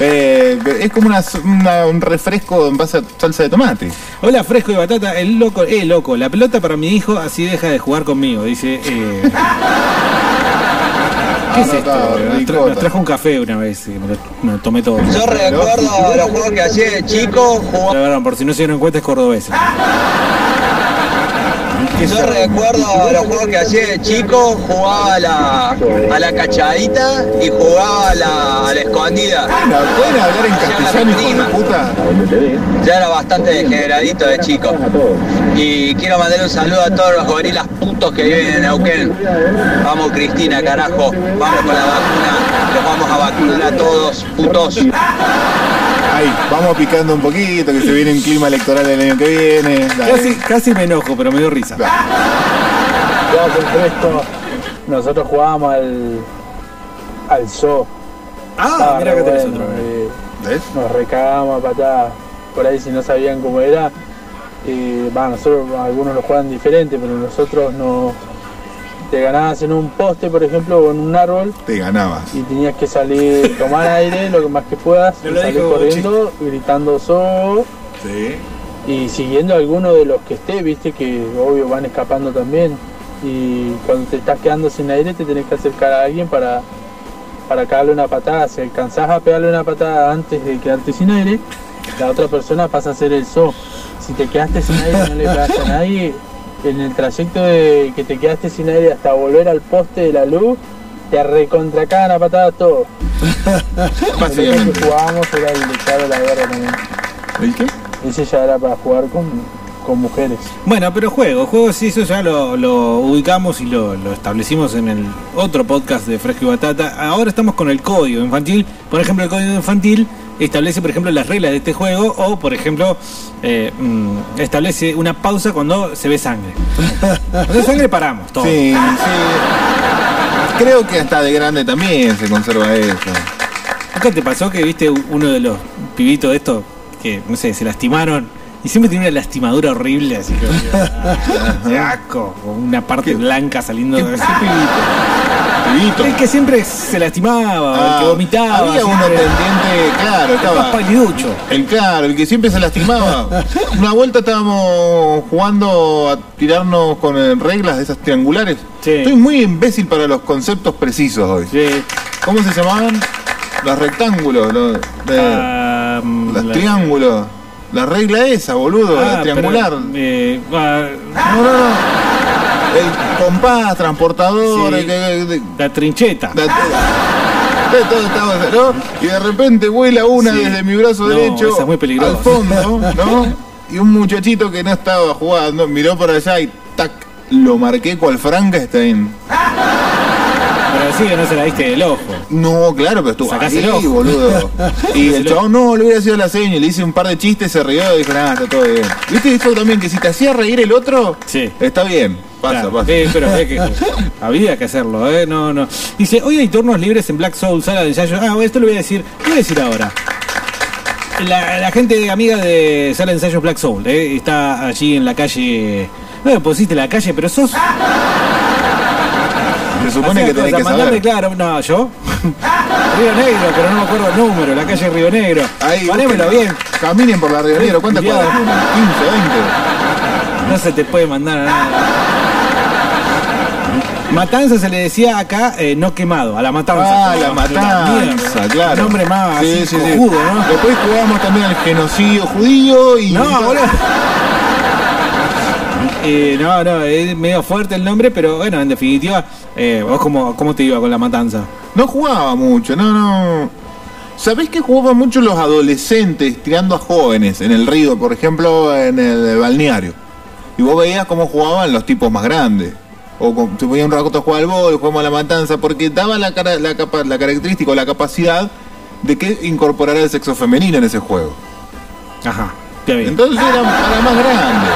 Eh, es como una, una- un refresco en base a salsa de tomate. Hola, fresco y batata, el loco, eh, loco, la pelota para mi hijo, así deja de jugar conmigo, dice. Eh... ¿Qué es esto? Nos, tra- ricota. nos trajo un café una vez y me lo, me lo tomé todo. Yo recuerdo los juegos que hacía de chico, La verdad, por si no se dieron cuenta, es cordobés. Yo recuerdo los juegos que hacía de chico, jugaba a la, a la cachadita y jugaba a la, a la escondida. ¿Pueden hablar en castellano, hijo de puta? Ya era bastante degeneradito de chico. Y quiero mandar un saludo a todos los gorilas putos que viven en Neuquén. Vamos Cristina, carajo. Vamos con la vacuna. Los vamos a vacunar a todos, putos. Ahí, vamos picando un poquito, que se viene un clima electoral el año que viene. Dale. Casi, casi me enojo, pero me dio risa. Ya nosotros jugábamos al, al zoo. Ah, mira que tenés bueno, otro. eh, ¿Ves? Nos recagábamos a patadas. Por ahí si no sabían cómo era. eh, va, nosotros algunos lo juegan diferente, pero nosotros no te ganabas en un poste, por ejemplo, o en un árbol Te ganabas. y tenías que salir, tomar aire lo que más que puedas, y salir dijo corriendo, gritando so Sí. y siguiendo a alguno de los que esté, viste que obvio van escapando también. Y cuando te estás quedando sin aire te tenés que acercar a alguien para, para cagarle una patada. Si alcanzás a pegarle una patada antes de quedarte sin aire, la otra persona pasa a ser el so. Si te quedaste sin aire y no le pegaste a nadie, en el trayecto de que te quedaste sin aire hasta volver al poste de la luz, te recontracagan a patadas todo. El Básicamente. que jugábamos era el de Charo la guerra también. ¿El qué? Ese ya era para jugar con, con mujeres. Bueno, pero juego, juegos sí, eso ya lo, lo ubicamos y lo, lo establecimos en el otro podcast de Fresco y Batata. Ahora estamos con el código infantil. Por ejemplo, el código infantil establece, por ejemplo, las reglas de este juego o, por ejemplo, eh, mm, establece una pausa cuando se ve sangre. Cuando hay sangre paramos, todo. Sí, sí. Creo que hasta de grande también se conserva eso. ¿Nunca te pasó que viste uno de los pibitos de estos que, no sé, se lastimaron y siempre tiene una lastimadura horrible, así que... ¡Qué asco! Una parte blanca saliendo de. El que siempre se lastimaba, el que Ah, vomitaba. Había uno pendiente, claro, estaba. paliducho. El claro, el que siempre se lastimaba. Una vuelta estábamos jugando a tirarnos con eh, reglas de esas triangulares. Estoy muy imbécil para los conceptos precisos hoy. ¿Cómo se llamaban? Los rectángulos, los, de- Ah, los la- triángulos. La regla esa, boludo, Ah, la triangular. pero, eh, ah, No, no, no. El compás, transportador, Sí. el de- la trincheta. la- todo estaba, ¿no? Y de repente vuela una Sí. desde mi brazo No, derecho esa es muy peligrosa. al fondo, ¿no? Y un muchachito que no estaba jugando miró para allá y tac, lo marqué cual Frankenstein. Pero sí que no se la diste del ojo. No, claro, pero estuvo Sacás ahí, el ojo. boludo. Y el chabón no, le hubiera sido la seña, y le hice un par de chistes, se rió y dijo, nada, está todo bien. ¿Viste eso también? Que si te hacía reír el otro, Sí. está bien. Pasa, Claro, pasa. sí, pero había que, había que hacerlo, ¿eh? No, no. Dice, hoy hay turnos libres en Black Soul, sala de ensayo. Ah, bueno, esto lo voy a decir, lo voy a decir ahora. La, la gente amiga de Sala de Ensayos Black Soul, ¿eh? está allí en la calle. No me pusiste la calle, pero sos. Se supone que tenés que mandame, saber. claro, no, yo. Río Negro, pero no me acuerdo el número, la calle Río Negro. Ahí, Ponémelo busquen. bien. Caminen por la Río Negro, ¿cuántas cuadras? 15, 20. No se te puede mandar a nada. Matanza se le decía acá eh, no quemado, a la matanza. Ah, la matanza, claro. Nombre más Sí, así, sí, sí. cojudo, ¿no? Después jugamos también al genocidio judío y. No, boludo. Eh, no, no, es medio fuerte el nombre, pero bueno, en definitiva, eh, ¿vos cómo, cómo te iba con la matanza? No jugaba mucho, no, no. ¿Sabés que jugaban mucho los adolescentes tirando a jóvenes en el río, por ejemplo, en el balneario? Y vos veías cómo jugaban los tipos más grandes. O se ponía un rato a jugar al bol, jugábamos a la matanza, porque daba la, cara, la, capa- la característica o la capacidad de que incorporara el sexo femenino en ese juego. Ajá. Entonces era para más grande.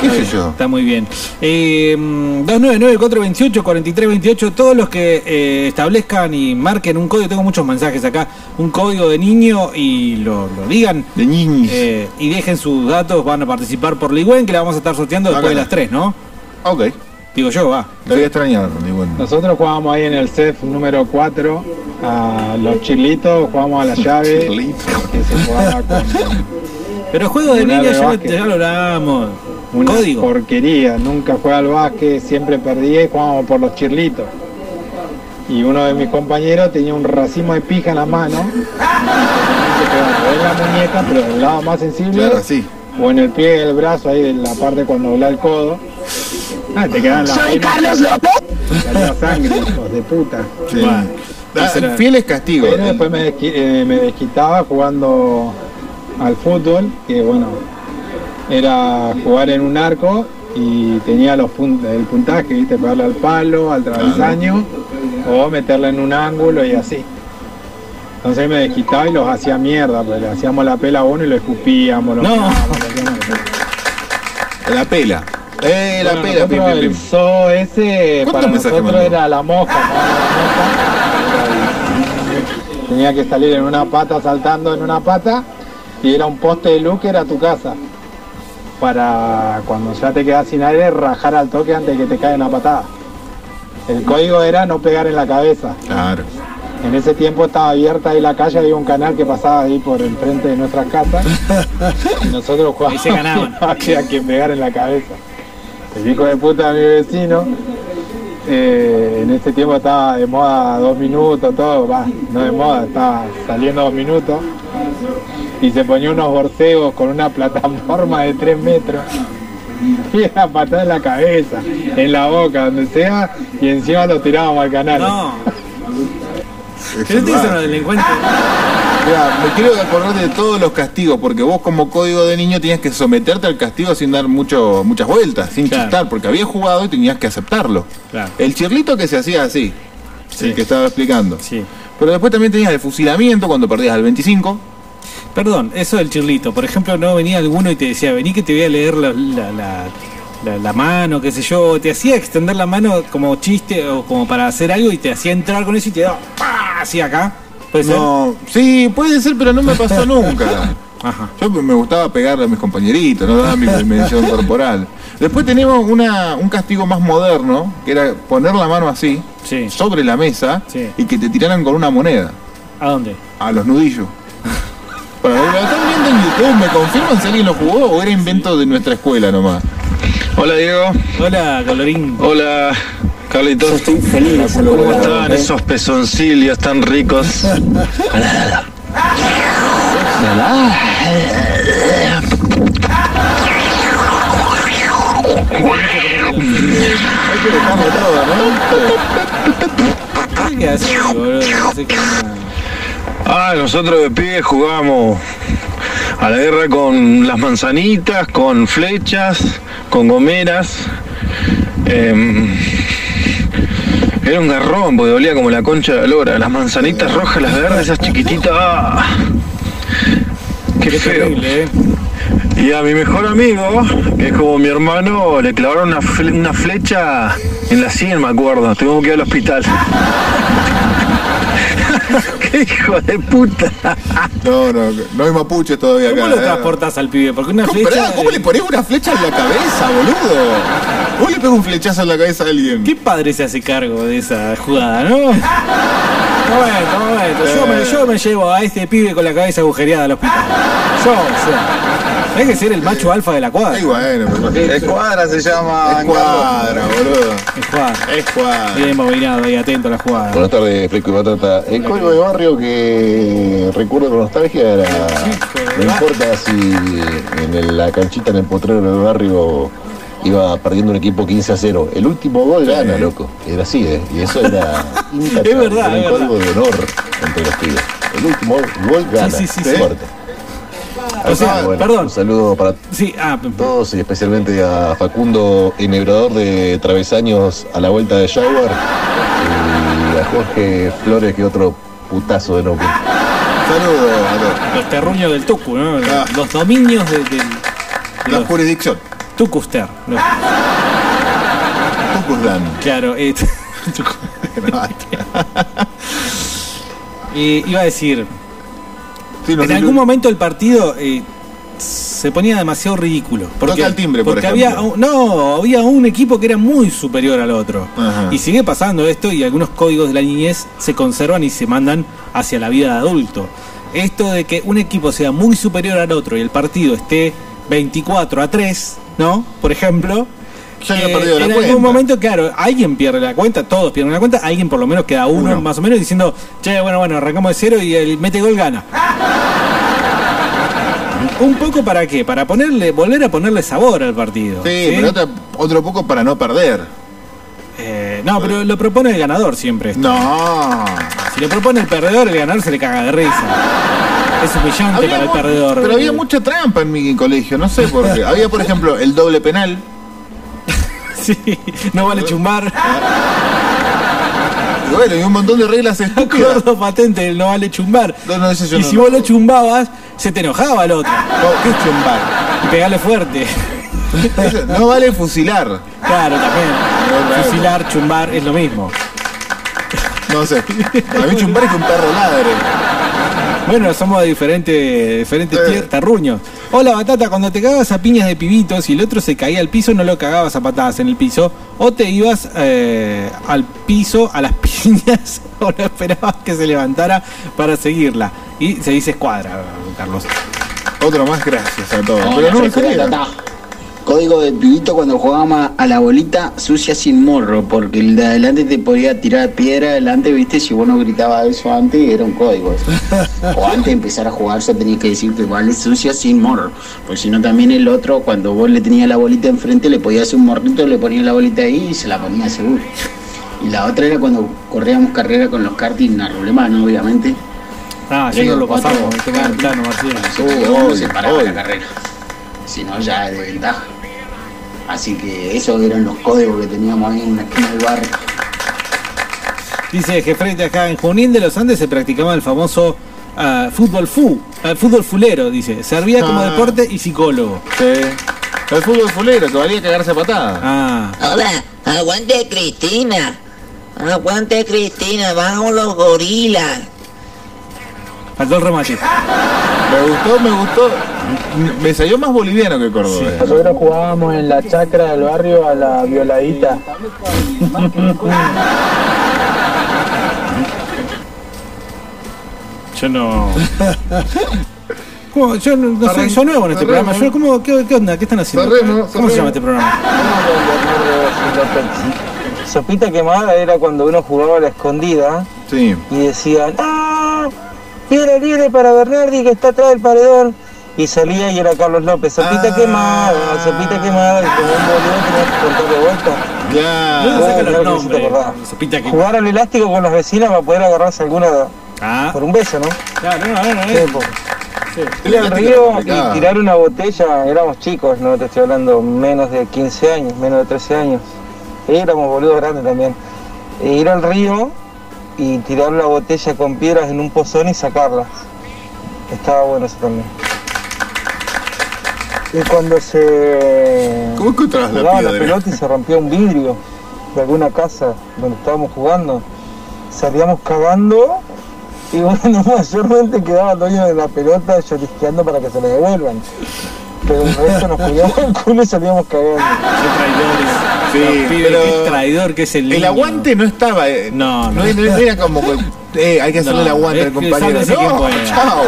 ¿Qué Está sé bien, yo? Está muy bien. Eh, 299-428-4328, todos los que eh, establezcan y marquen un código, tengo muchos mensajes acá, un código de niño y lo, lo digan. De niños. y dejen sus datos, van a participar por Ligüen, que la vamos a estar sorteando después de las 3, ¿no? Ok. Digo yo, va. Te voy a extrañar, digo. Nosotros jugábamos ahí en el CEF número 4 a los chilitos, jugábamos a la llave. Que se jugaba con Pero juegos de Una niños de ya, básquet. ya lo hablamos. Una Código. porquería. Nunca jugué al básquet, siempre perdía y jugábamos por los chirlitos. Y uno de mis compañeros tenía un racimo de pija en la mano. En la muñeca, pero del lado más sensible. Claro, así. O en el pie del brazo, ahí en la parte cuando dobla el codo. Ah, te quedan las Soy venas. Carlos López. Salía sangre, hijos de puta. Sí. Fieles castigos. Pero después me, desqui- eh, me desquitaba jugando al fútbol, que bueno, era jugar en un arco y tenía los pun- el puntaje, ¿viste? Pegarle al palo, al travesaño, o meterle en un ángulo y así. Entonces me desquitaba y los hacía mierda, pues le hacíamos la pela a uno y lo escupíamos, lo No. lo La pela. Eh, la pela, pim, el zoo ese ¿Cuántos para nosotros era la mosca, ¿no? La mosca. Tenía que salir en una pata saltando en una pata y era un poste de luz que era tu casa. Para cuando ya te quedas sin aire, rajar al toque antes de que te caiga una patada. El código era no pegar en la cabeza. Claro. En ese tiempo estaba abierta ahí la calle, había un canal que pasaba ahí por enfrente de nuestras casas. y nosotros jugábamos se ganaban. había que pegar en la cabeza. El hijo de puta de mi vecino, eh, en ese tiempo estaba de moda dos minutos, todo, va, no de moda, estaba saliendo dos minutos. Y se ponía unos borcegos con una plataforma de tres metros. Y era patada en la cabeza, en la boca, donde sea, y encima lo tirábamos al canal. No. Es Pero ustedes son salvaje. los delincuentes. Mirá, me quiero acordar de todos los castigos, porque vos como código de niño tenías que someterte al castigo sin dar mucho, muchas vueltas, sin Claro. chistar, porque habías jugado y tenías que aceptarlo. Claro. El chirlito que se hacía así, Sí. el que estaba explicando. Sí. Pero después también tenías el fusilamiento cuando perdías al 25. Perdón, eso del chirlito. Por ejemplo, no venía alguno y te decía, vení que te voy a leer la, la, la- la- la mano, qué sé yo. Te hacía extender la mano como chiste o como para hacer algo y te hacía entrar con eso y te daba ¡pah! así acá. ¿Puede ser? No, sí, puede ser, pero no me pasó nunca. Ajá. Yo me gustaba pegarle a mis compañeritos, no daba mi dimensión corporal. Después tenemos una, un castigo más moderno, que era poner la mano así, Sí. sobre la mesa, Sí. y que te tiraran con una moneda, ¿A dónde? a los nudillos. Para lo están viendo en YouTube, ¿me confirman si alguien lo jugó o era invento de nuestra escuela nomás? Hola Diego. Hola, Colorín. Hola Carlitos. Estoy feliz. ¿Cómo están esos pezoncillos tan ricos? Hay que dejarlo todo, ¿no? ¿Qué haces, boludo? No sé qué- Ah, nosotros de pibes jugábamos a la guerra con las manzanitas, con flechas, con gomeras. Em, era un garrón porque dolía como la concha de la lora. Las manzanitas rojas, las verdes, esas chiquititas. ¡ah! Qué, feo. terrible, ¿eh? Y a mi mejor amigo, que es como mi hermano, le clavaron una, fle- una flecha en la sien, me acuerdo. Tuvimos que ir al hospital. ¡Qué hijo de puta! No, no, no hay mapuches todavía acá. ¿Cómo lo ¿eh? transportas al pibe? Porque una ¿Cómo, flecha. pará, ¿cómo le ponés una flecha en la cabeza, boludo? ¿Vos le pegas un flechazo en la cabeza a alguien? ¿Qué padre se hace cargo de esa jugada, no? Está bueno. Yo me, yo me llevo a este pibe con la cabeza agujereada al hospital. Yo, yo. Hay que ser el macho alfa de la cuadra. Ay, bueno, pero- Escuadra se llama. Escuadra, boludo. Escuadra. Escuadra. Bien movilado ahí, atento a la jugada. Buenas tardes, Fresco y Batata. El código de barrio que recuerdo con nostalgia era. No importa si en el- la canchita en el potrero del barrio iba perdiendo un equipo 15 a 0. El último gol gana, loco. Era así, ¿eh? Y eso era. Es verdad, Era es un código de honor entre los pibes. El último gol gana. Sí, sí, sí. O sea, bueno, perdón. Un saludo para Sí, ah, todos y especialmente a Facundo, enhebrador de travesaños a la vuelta de Shower. Y a Jorge Flores, que otro putazo de Neuquén. Saludos a los terruños del Tucu, ¿no? Ah. Los dominios de, La los jurisdicción. Tucuster. los- Tucuslan. Claro, eh, y iba a decir, Sí, en algún momento el partido eh, se ponía demasiado ridículo. Porque, Toca el timbre, por porque ejemplo. había no, había un equipo que era muy superior al otro. Ajá. Y sigue pasando esto y algunos códigos de la niñez se conservan y se mandan hacia la vida de adulto. Esto de que un equipo sea muy superior al otro y el partido esté 24 a 3, ¿no? Por ejemplo. Ya eh, perdido la en cuenta. algún momento, claro, alguien pierde la cuenta, todos pierden la cuenta, alguien por lo menos queda uno, Uno. más o menos diciendo, che, bueno, bueno, arrancamos de cero y el mete gol gana. Un poco para qué? Para ponerle, volver a ponerle sabor al partido. Sí, pero otro, otro poco para no perder. Eh, no, pero lo propone el ganador siempre. esto. No. Si lo propone el perdedor, el ganador se le caga de risa. Es humillante Había para el perdedor. Pero había mucha trampa en mi colegio, no sé por qué. Había, por ejemplo, el doble penal. Sí, no vale chumbar. Bueno, y un montón de reglas estúpidas. Acuerdo patente del no vale chumbar. No, no, ese yo y no- si vos lo chumbabas, se te enojaba el otro. No, ¿Qué es chumbar? Y pegarle fuerte. Eso, No vale fusilar. Claro, también. Fusilar, chumbar, es lo mismo. No sé. A mí chumbar es que un perro ladre. Bueno, somos de diferentes diferentes tier- terruños. Hola, Batata, cuando te cagabas a piñas de pibitos y el otro se caía al piso, no lo cagabas a patadas en el piso, o te ibas eh, al piso a las piñas, o no esperabas que se levantara para seguirla. Y se dice escuadra, Carlos. Otro más, gracias a todos. Pero no me Código de pibito cuando jugábamos a la bolita sucia sin morro, porque el de adelante te podía tirar piedra adelante, viste, si vos no gritabas eso antes, era un código. eso. O antes de empezar a jugar, ya tenías que decir que vale sucia sin morro. Porque si no, también el otro, cuando vos le tenías la bolita enfrente, le podías hacer un morrito, le ponías la bolita ahí y se la ponía seguro. Y la otra era cuando corríamos carrera con los karting a mano, obviamente. Ah, Sí, ya no lo pasamos, en plano, Marcelo. Uh, se paraba la carrera. Si no, ya es de ventaja. Así que esos eran los códigos que teníamos ahí en la esquina del barrio. Dice Jefrete acá, en Junín de los Andes se practicaba el famoso ah, fútbol fu, ah, fútbol fulero, dice. Servía como Ah. deporte y psicólogo. Sí. El fútbol fulero, que valía cagarse a patada. Ah, Hola, aguante Cristina. Aguante Cristina, vamos los gorilas. faltó el remate. Me gustó, me gustó. Me salió más boliviano que Córdoba. Nosotros jugábamos en la chacra del barrio a la violadita. Yo no. ¿Cómo? Yo no, no soy, nuevo en este programa. Yo, ¿cómo, qué, qué onda? ¿Qué están haciendo? ¿Cómo se llama este programa? Sopita quemada era cuando uno jugaba a la escondida Sí. y decían, ¡Ah! Libre, libre para Bernardi que está atrás del paredón. Y salía y era Carlos López, sopita Ah. quemada, sopita quemada, y como un boludo que contar de vuelta. Ya. No, claro los que sí. Sopita que- Jugar al elástico con las vecinas para poder agarrarse alguna Ah, por un beso, ¿no? claro, no, no, no. Sí. Sí. Ir al río y tirar una botella, éramos chicos, no te estoy hablando menos de 15 años, menos de 13 años. Éramos boludos grandes también. E ir al río y tirar la botella con piedras en un pozón y sacarlas. Estaba bueno eso también. Y cuando se ¿Cómo encontrabas la la pelota y se rompía un vidrio de alguna casa donde estábamos jugando, salíamos cagando y bueno, mayormente quedaba el dueño de la pelota llorisqueando para que se la devuelvan. Pero el resto nos poníamos el culo y salíamos cagando. Qué traidores. Sí, Los pibes, pero qué traidor que es el El niño. aguante no estaba. eh, No, no. No, no era como. que, Eh, hay que hacerle No, el aguante al compañero. No, chao.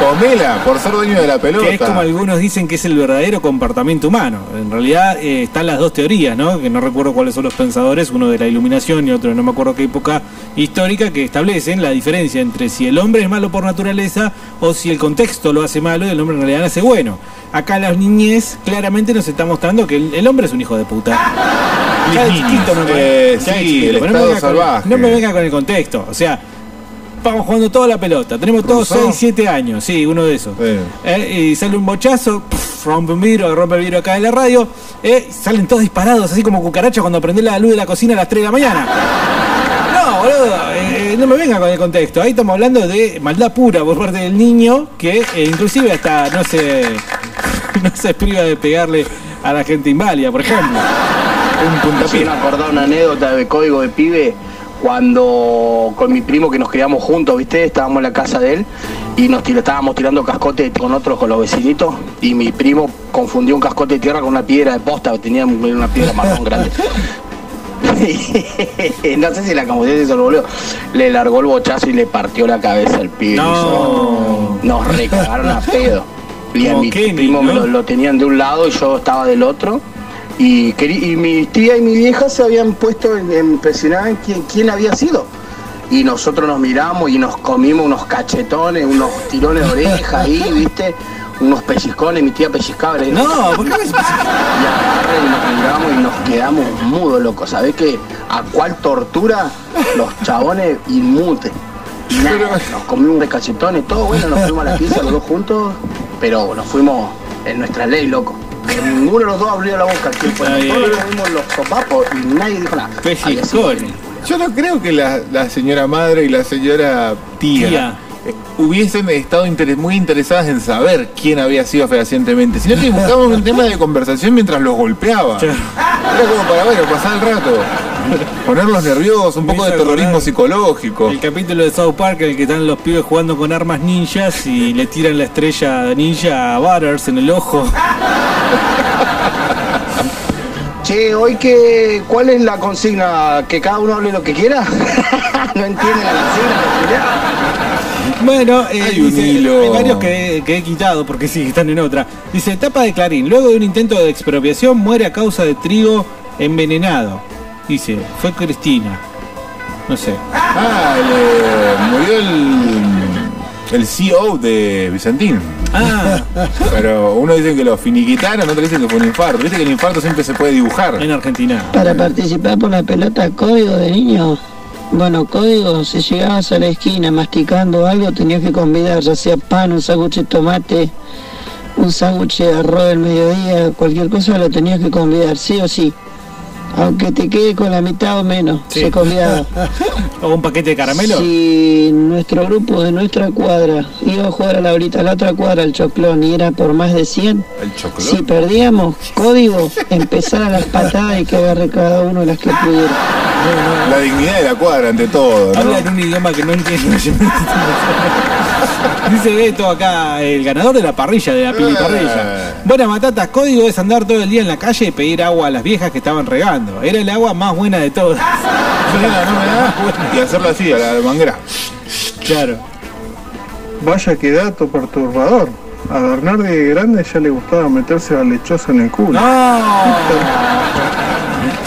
Comela por ser dueño de la pelota. Que es como algunos dicen que es el verdadero comportamiento humano. En realidad eh, están las dos teorías, ¿no? Que no recuerdo cuáles son los pensadores, uno de la iluminación y otro de no me acuerdo qué época histórica, que establecen la diferencia entre si el hombre es malo por naturaleza o si el contexto lo hace malo y el hombre en realidad hace bueno. Acá las niñez claramente nos está mostrando que el, el hombre es un hijo de puta. Ya me Eh, sí, chiquito, el pero no me estado venga con- salvaje. no me venga con el contexto. O sea, vamos jugando toda la pelota. Tenemos todos Cruzó. 6, 7 años. Sí, uno de esos. Eh, y sale un bochazo, rompe un vidrio, rompe el vidrio acá de la radio. eh, salen todos disparados, así como cucarachas cuando prende la luz de la cocina a las 3 de la mañana. No, boludo, eh, no me venga con el contexto. Ahí estamos hablando de maldad pura por parte del niño que eh, inclusive hasta no se, no se priva de pegarle a la gente inválida, por ejemplo. Un Sí, me acordaba una anécdota de código de pibe cuando con mi primo que nos criamos juntos, ¿viste? Estábamos en la casa de él y nos tira- estábamos tirando cascote con otros, con los vecinitos y mi primo confundió un cascote de tierra con una piedra de posta, tenía una piedra marrón grande. no sé si la y se lo volvió. Le largó el bochazo y le partió la cabeza al pibe. No. Nos recagaron a pedo. Y a mi Kenny, primo me lo tenían de un lado y yo estaba del otro. Y, mi tía y mi vieja se habían puesto en, en presionar en quién, quién había sido. Y nosotros nos miramos y nos comimos unos cachetones, unos tirones de oreja ahí, ¿viste? Unos pellizcones, mi tía pellizcaba. le- No, ¿por qué me Y nos miramos y nos quedamos mudos, loco. ¿Sabés qué? ¿A cuál tortura? Los chabones inmutes. Y nada, nos comimos unos cachetones, todo bueno, nos fuimos a la pieza los dos juntos, pero nos fuimos en nuestra ley, loco. Que Ninguno de los dos abrió la boca. Que bien. todos nos dimos los sopapos y nadie dijo nada. Yo no creo que la, la señora madre y la señora tía, Tía. eh, hubiesen estado interes- muy interesadas en saber quién había sido fehacientemente, sino que buscaban un tema de conversación mientras los golpeaba. Era como para, bueno, pasar el rato, ponerlos nerviosos, un poco de terrorismo psicológico. El capítulo de South Park en el que están los pibes jugando con armas ninjas y le tiran la estrella ninja a Butters en el ojo. Che, hoy que, ¿cuál es la consigna? ¿Que cada uno hable lo que quiera? no entiende la consigna, Bueno, eh, Hay un dice, hilo. hay varios que, que he quitado porque sí, están en otra. Dice, etapa de Clarín. Luego de un intento de expropiación muere a causa de trigo envenenado. Dice, fue Cristina. No sé. Ah, murió el, el CEO de Vicentín. Ah. Pero uno dice que lo finiquitaron, otro dice que fue un infarto. Viste que el infarto siempre se puede dibujar. En Argentina. Para participar por la pelota, código de niño. Bueno, código, si llegabas a la esquina masticando algo, tenías que convidar, ya sea pan, un sándwich de tomate, un sándwich de arroz del mediodía, cualquier cosa lo tenías que convidar, sí o sí. Aunque te quede con la mitad o menos, se convidaba. ¿O un paquete de caramelo? Si nuestro grupo de nuestra cuadra iba a jugar a la horita, a la otra cuadra, al choclón, y era por más de 100, El choclón. si perdíamos, código, empezar a las patadas y que agarre cada uno las que pudiera. La dignidad de la cuadra ante todo, ¿no? Habla en un idioma que no entiendo. Dice Beto acá, el ganador de la parrilla, de la pili parrilla. Buena matata, código es andar todo el día en la calle y pedir agua a las viejas que estaban regando. Era el agua más buena de todas. Y hacerlo así, a la manguera. Claro. Vaya que dato perturbador. A Bernardi de grande ya le gustaba meterse la lechosa en el culo.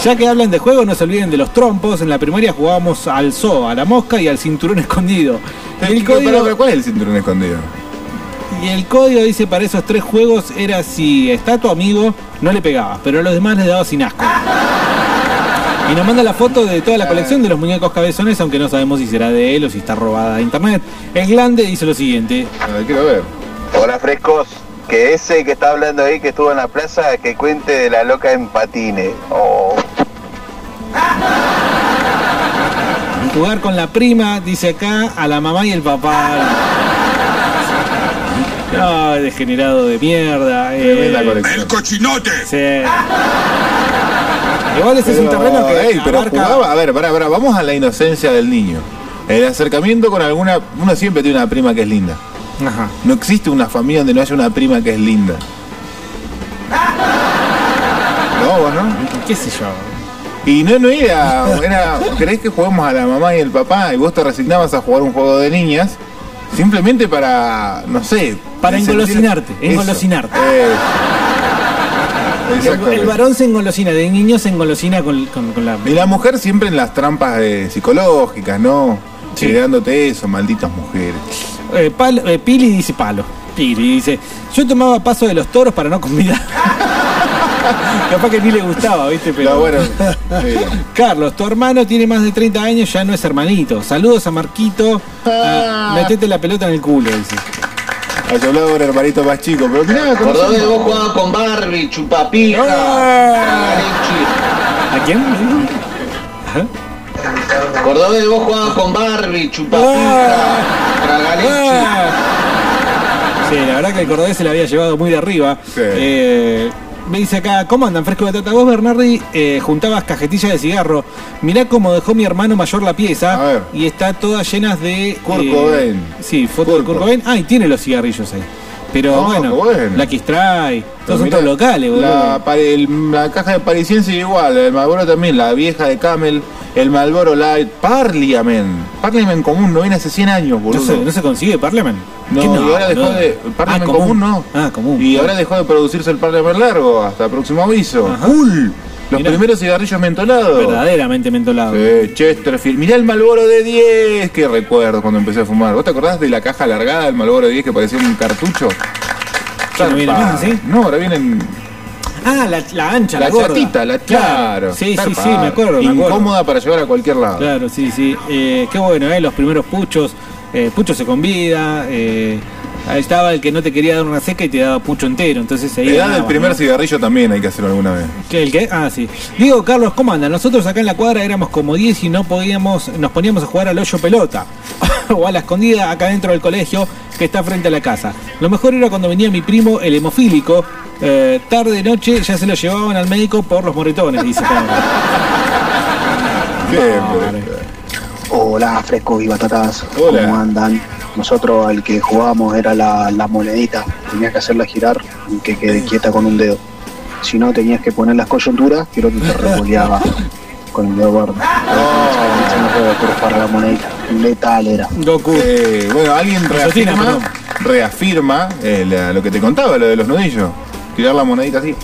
Ya que hablan de juego, no se olviden de los trompos. En la primaria jugábamos al zoo, a la mosca y al cinturón escondido. Y el Pará, código, pará, ¿Cuál es el cinturón escondido? y el código dice para esos tres juegos era si está tu amigo, no le pegabas, pero a los demás les daba sin asco. Y nos manda la foto de toda la colección de los muñecos cabezones, aunque no sabemos si será de él o si está robada de internet. El Glande dice lo siguiente. A ver, quiero ver. Hola frescos, que ese que está hablando ahí que estuvo en la plaza, que cuente de la loca en patines. Oh. Jugar con la prima, dice acá, a la mamá y el papá. No, degenerado de mierda. eh. ¡El cochinote! Sí. Igual ese es un terreno que ey, pero jugaba, a ver, pará, pará, vamos a la inocencia del niño. El acercamiento con alguna, uno siempre tiene una prima que es linda. Ajá. No existe una familia donde no haya una prima que es linda. No, vos no. ¿Qué sé yo? Y no, no era, era, ¿querés que juguemos a la mamá y el papá? Y vos te resignabas a jugar un juego de niñas. Simplemente para, no sé. Para engolosinarte, Eso. engolosinarte. El, varón se engolosina, de niño se engolosina con, con- con la. Y la mujer siempre en las trampas eh, psicológicas, ¿no? Sí. Creándote eso, malditas mujeres. Eh, palo- eh, Pili dice palo. Pili dice: Yo tomaba paso de los toros para no convidar. Capaz que ni le gustaba, ¿viste? Pero No, bueno. Carlos, tu hermano tiene más de 30 años, ya no es hermanito. Saludos a Marquito. Ah, metete la pelota en el culo, dice. Yo hablaba con el hermanito más chico, pero mirá, ¿cómo Cordobés, vos jugabas con Barbie, chupapija, Ah. ¿A quién? Cordobés, vos jugabas con Barbie, chupapija. Ah. Sí, la verdad que el cordobés se la había llevado muy de arriba. Eh, me dice acá, ¿cómo andan? Fresco de tata. Vos, Bernardi, eh, juntabas cajetillas de cigarro. Mirá cómo dejó mi hermano mayor la pieza. Y está toda llenas de... Kurt eh. Sí, fotos de Kurt Cobain. Ah, y tiene los cigarrillos ahí. Pero bueno, bueno. Lucky Strike, todos son todos locales, boludo. La, el- la caja de parisiense igual, el Malboro también, la vieja de Camel, el Malboro Light, Parliament. Parliament común no viene hace 100 años, ¿No boludo. se, no se consigue Parliament? No, ¿Qué y ahora dejó de. Parliament Ah, común. no. Ah, común. Y ahora dejó de producirse el Parliament largo, hasta próximo aviso. ¡Cool! Los Mirá. primeros cigarrillos mentolados. Verdaderamente mentolado. Sí, Chesterfield. Mirá el Malboro de 10. Qué recuerdo cuando empecé a fumar. ¿Vos te acordás de la caja alargada del Malboro de 10 que parecía un cartucho? ¿Ya no viene más así? No, ahora vienen Ah, la, la ancha, la, la, gorda. chatita, la claro. Sí, sí, sí, me acuerdo, me acuerdo. Incómoda para llevar a cualquier lado. Claro, sí, sí. Eh, qué bueno, ¿eh? Los primeros puchos. Eh, pucho se convida. Eh, ahí estaba el que no te quería dar una seca y te daba pucho entero. Entonces ahí. Edad del primer ¿no? cigarrillo también hay que hacerlo alguna vez. ¿Qué, ¿El qué? Ah, sí. Diego, Carlos, ¿cómo andan? Nosotros acá en la cuadra éramos como 10 y no podíamos, nos poníamos a jugar al hoyo pelota. o a la escondida acá dentro del colegio que está frente a la casa. Lo mejor era cuando venía mi primo, el hemofílico. eh, tarde, noche, ya se lo llevaban al médico por los moretones, dice Pablo. Hola, frescos y batatas. Hola. ¿Cómo andan? Nosotros el que jugábamos era la, la monedita. Tenías que hacerla girar y que quede quieta con un dedo. Si no, tenías que poner las coyunturas, creo que te revoleaba con el dedo gordo. para la monedita. Letal era. Goku. Eh, bueno, alguien reafirma, reafirma eh, la- lo que te contaba, lo de los nudillos. Tirar la monedita así.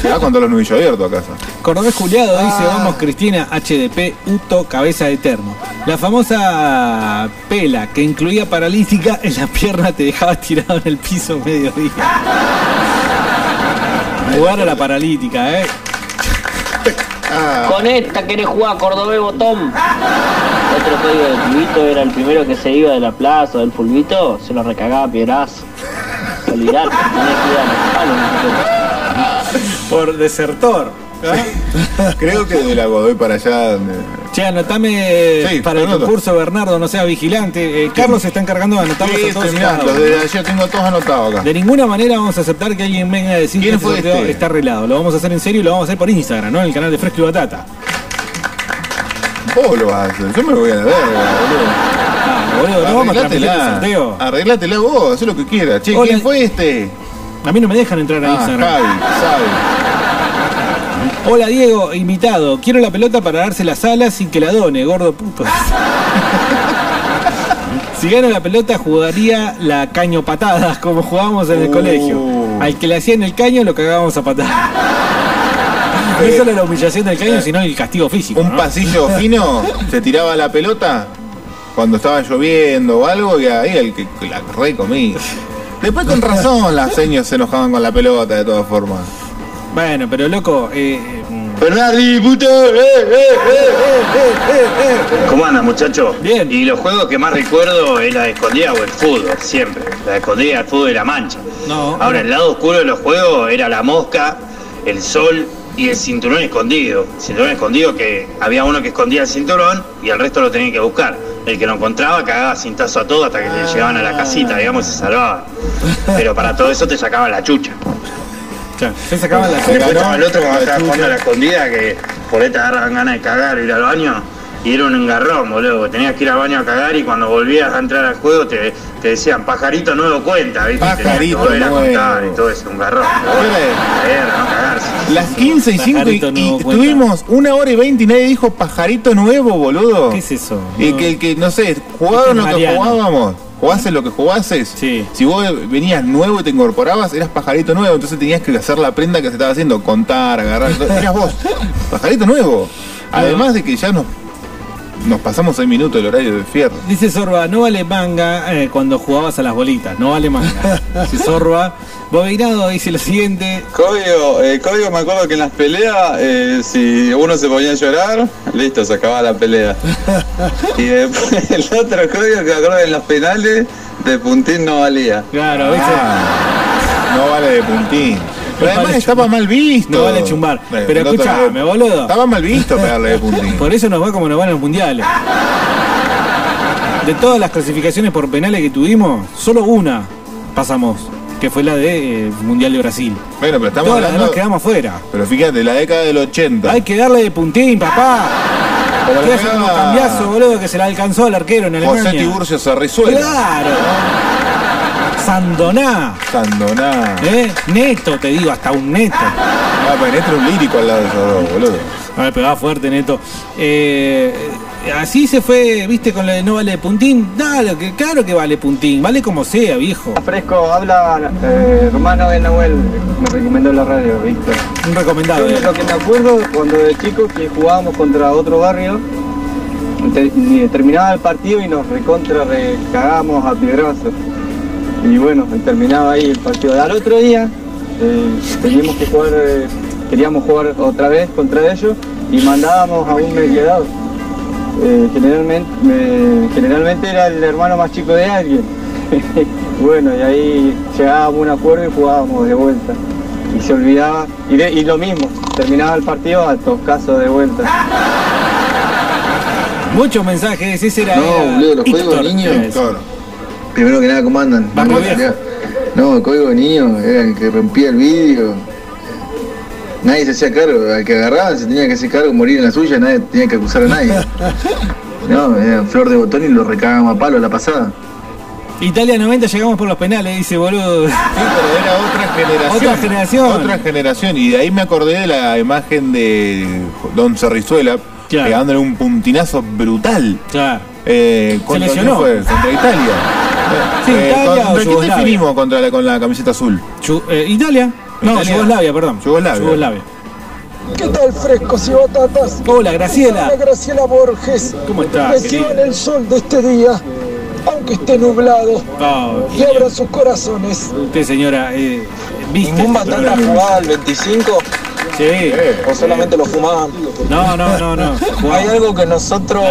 Se va con todos los nudillos abiertos a casa. Cordobés Juliado dice, vamos Cristina, HDP, Uto, cabeza de termo. La famosa pela que incluía paralítica en la pierna te dejaba tirado en el piso medio día. Jugar a la paralítica, eh. Con esta querés jugar Cordobés Botón. Otro código de pibito era el primero que se iba de la plaza o del fulbito, se lo recagaba piedrazo. Por desertor. Creo que de la Godoy para allá. donde- Che, anotame Sí, para el anoto. concurso Bernardo, no sea vigilante. Eh, Carlos se está encargando de anotarlos Sí, a todos y mirá, cada los uno. de ayer tengo todos anotados acá. De ninguna manera vamos a aceptar que alguien venga a decir ¿Quién que este este? está arreglado. Lo vamos a hacer en serio y lo vamos a hacer por Instagram, ¿no? En el canal de Fresco y Batata. Vos lo vas a hacer, yo me voy a la verga, boludo. Boludo, no vamos a sorteo. Arreglátela vos, haz lo que quieras. Che, Hola. ¿quién fue este? A mí no me dejan entrar a Ah, Instagram. Javi, sabe. Hola Diego, invitado. Quiero la pelota para darse las alas sin que la done, gordo puto. si gano la pelota jugaría la caño patadas como jugábamos en el Uh. colegio. Al que le hacían el caño lo cagábamos a patadas. No solo la humillación del caño, sino el castigo físico. Un ¿no? pasillo fino, se tiraba la pelota cuando estaba lloviendo o algo y ahí el que la recomía. Después con razón las señas se enojaban con la pelota de todas formas. Bueno, pero loco, eh, Bernardi, puto. Eh, eh, eh, ¿Cómo andan, muchachos? Bien. Y los juegos que más recuerdo es la de escondida o el fútbol, siempre. La de escondida, el fútbol y la mancha. no. Ahora, el lado oscuro de los juegos era la mosca, el sol y el cinturón escondido. El cinturón escondido que había uno que escondía el cinturón y el resto lo tenía que buscar. El que lo encontraba cagaba cintazo a todo hasta que se llevaban a la casita, digamos, y se salvaban. Pero para todo eso te sacaban la chucha. Se sacaban la Después chucha. estaba el otro cuando estaba jugando a la escondida que por ahí te agarraban ganas de cagar o ir al baño y era un engarrón, boludo. porque Tenías que ir al baño a cagar y cuando volvías a entrar al juego te, te decían pajarito nuevo cuenta, ¿viste? Tenías Pajarito volver a nuevo. contar y todo eso, un garrón. Pero bueno, ¿Qué la guerra, no cagarse. Las 15 y 5 y, estuvimos una hora y 20 y nadie dijo pajarito nuevo, boludo. ¿Qué es eso? Y No. que, que, no sé, jugaban lo que jugábamos. Jugases lo que jugases. Si vos venías nuevo y te incorporabas, eras pajarito nuevo. Entonces tenías que hacer la prenda que se estaba haciendo. Contar, agarrar. Eras vos. Pajarito nuevo. Además de que ya nos, nos pasamos 6 minutos del horario de fierro. Dice Sorba, no vale manga eh, cuando jugabas a las bolitas, no vale manga. Dice Sorba. Bobeinado dice lo siguiente. Código, eh, código me acuerdo que en las peleas, eh, si uno se ponía a llorar, listo, se acababa la pelea. Y después el otro código que me acuerdo que en los penales, de puntín no valía. Claro, Ah, no vale de puntín. Pero además vale estaba mal visto. No vale chumbar. Pero otro- escuchame, boludo. Estaba mal visto pegarle de puntín. Por eso nos va como nos van en los mundiales. De todas las clasificaciones por penales que tuvimos, solo una pasamos, que fue la de eh, Mundial de Brasil. Bueno, pero estamos Todas las demás quedamos fuera. Pero fíjate, la década del 80. Hay que darle de puntín, papá. Como ¿Qué le hace pegaba un cambiazo, boludo, que se la alcanzó al arquero en Alemania? José Tiburcio Sarrizuela. Claro. Sandoná. Sandoná. ¿Eh? Neto, te digo, hasta un neto. Ah, pero Neto era un lírico al lado de esos dos, boludo. A ver, pegaba fuerte, Neto. Eh, así se fue, viste, con lo de no vale puntín. Dale, que, claro que vale puntín, vale como sea, viejo. Fresco, habla eh, hermano de Nahuel, me recomendó la radio, Víctor. Un recomendado. Yo de lo que me acuerdo cuando de chico que jugábamos contra otro barrio, te- terminaba el partido y nos recontra recagábamos a piedrazos. Y bueno, terminaba ahí el partido. Al otro día eh, teníamos que jugar, eh, queríamos jugar otra vez contra ellos y mandábamos a un mediador. Eh, generalmente, generalmente era el hermano más chico de alguien. bueno, y ahí llegábamos a un acuerdo y jugábamos de vuelta. Y se olvidaba, y, de- y lo mismo, terminaba el partido a toscazo de vuelta. Muchos mensajes, ese era. No, boludo, los de niños. Eso. Primero que nada, ¿cómo andan? Viejo. No, el código de niños era el que rompía el vídeo. Nadie se hacía cargo, al que agarraban se tenía que hacer cargo, morir en la suya, nadie tenía que acusar a nadie. No, era flor de botón y lo recábamos a palo la pasada. Italia 90 llegamos por los penales, dice boludo. Sí, pero era otra generación. Otra generación. Otra generación. Y de ahí me acordé de la imagen de Don Cerrizuela pegándole un puntinazo brutal. Claro. Eh, ¿contra quién lesionó. fue? Contra Italia. Sí, Eh, Italia o ¿Contra quién Yugoslavia. definimos contra la, con la camiseta azul? Yu- eh, Italia. No, Italia. Yugoslavia, perdón. Yugoslavia. Yugoslavia. ¿Qué tal frescos y batatas? Hola, Graciela. Hola, Graciela Borges. ¿Cómo estás, Reciban querida? el sol de este día, aunque esté nublado, Oh, y abran sus corazones. usted, señora, eh, ¿viste? ¿Ningún este batata jugaba al 25? Sí. ¿O solamente lo fumaban? No, no, no, no. Hay algo que nosotros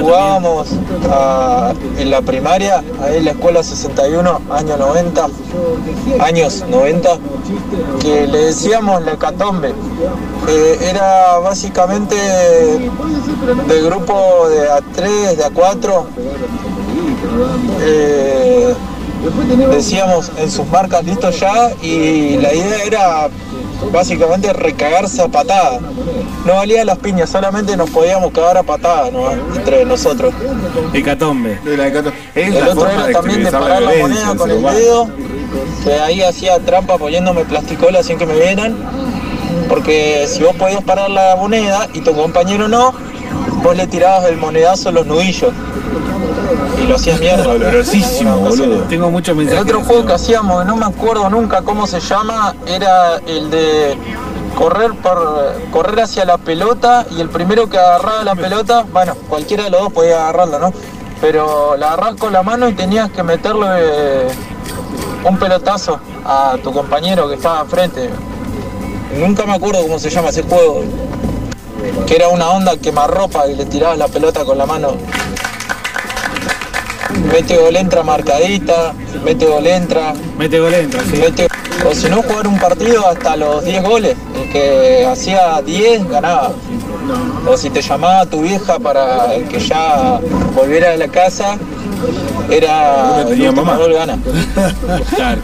jugábamos ah, en la primaria, ahí en la escuela 61, año 90, años 90, que le decíamos la hecatombe. Eh, era básicamente de grupo de A3, de A4. eh, decíamos en sus marcas listo ya y la idea era básicamente recagarse a patada. No valía las piñas, solamente nos podíamos cagar a patadas ¿no? entre nosotros. Hecatombe. Es El la otro era de también de parar la moneda con el humano. dedo, que ahí hacía trampa poniéndome plasticola sin que me vieran, porque si vos podías parar la moneda y tu compañero no, vos le tirabas el monedazo en los nudillos. Y lo hacías mierda. Dolorosísimo, boludo. Tengo muchos El mensajes. otro juego que hacíamos, que no me acuerdo nunca cómo se llama, era el de correr por correr hacia la pelota y el primero que agarraba la pelota, bueno, cualquiera de los dos podía agarrarla, ¿no? Pero la agarrás con la mano y tenías que meterle eh, un pelotazo a tu compañero que estaba enfrente. Nunca me acuerdo cómo se llama ese juego. Que era una onda quemarropa y le tirabas la pelota con la mano. Mete gol entra marcadita, mete gol entra. Mete gol entra, sí. Mete- o si no jugar un partido hasta los 10 goles. El que hacía 10 ganaba. O si te llamaba tu vieja para que ya volviera a la casa, era el último gol gana. Claro.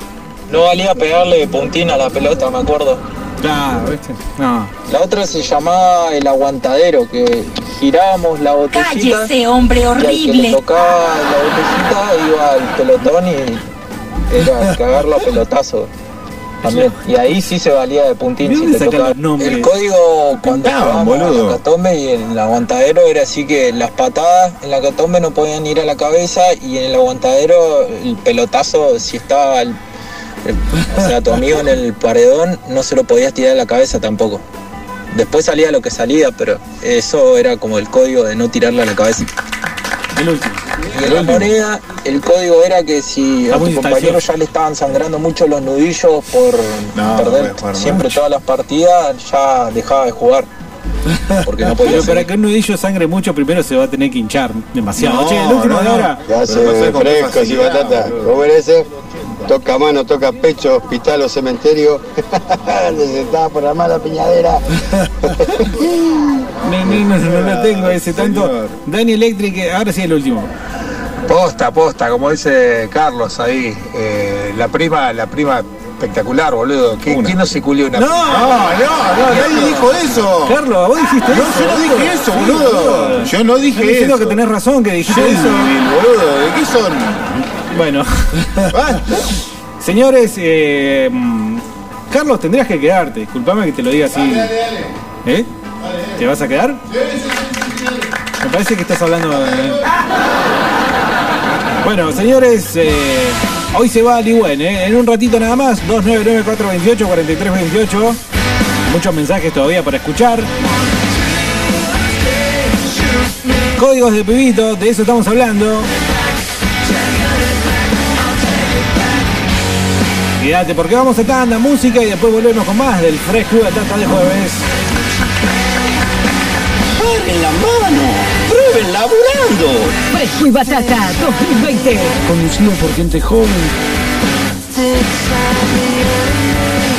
No valía pegarle puntín a la pelota, me acuerdo. Claro, ¿viste? No. La otra se llamaba el aguantadero, que girábamos la botellita. Cállese, hombre Y al que horrible. le tocaba la botellita iba al pelotón y era cagarlo a pelotazo. También. Y ahí sí se valía de puntín. El código a boludo. la catombe y en el aguantadero era así que las patadas en la catombe no podían ir a la cabeza y en el aguantadero el pelotazo, si estaba el- o sea, tu amigo en el paredón, no se lo podías tirar a la cabeza tampoco. Después salía lo que salía, pero eso era como el código de no tirarle a la cabeza. El último. Y en la moneda, el código era que si a Ah, muy tu compañero ya le estaban sangrando mucho los nudillos por No, perder siempre todas las partidas, ya dejaba de jugar. Porque no podía Pero para que un nudillo sangre mucho, primero se va a tener que hinchar demasiado. No, che, el último no, de no. ahora. Ya frescos y facilidad, batata. ¿Cómo era ese? Toca mano, toca pecho, hospital o cementerio. Se estaba por armar la piñadera. No, no, no, no lo tengo ese tanto. Dani Electric, ahora sí el último. Posta, posta, como dice Carlos ahí, eh, la prima, la prima espectacular, boludo. ¿Qui- ¿Quién no se culió una No, prima? No, no, no, nadie dijo eso. Carlos, vos dijiste No, eso. yo no dije eso, boludo. Yo no dije Estoy diciendo eso. que tenés razón, que dijiste eso. débil, boludo. ¿De qué son? Bueno, señores, eh, Carlos, tendrías que quedarte. Disculpame que te lo diga así. ¿Eh? ¿Te vas a quedar? Me parece que estás hablando. de- Bueno, señores, eh, hoy se va Ligüen, ¿eh? En un ratito nada más, 299428-4328. Muchos mensajes todavía para escuchar. Códigos de pibito, de eso estamos hablando. Quédate porque vamos a tanda, música y después volvemos con más del Fresh Club de Tata de Jueves. ¡Paren la mano! ¡Prueben laburando! Fresco y Batata 2020. Conducido por gente joven.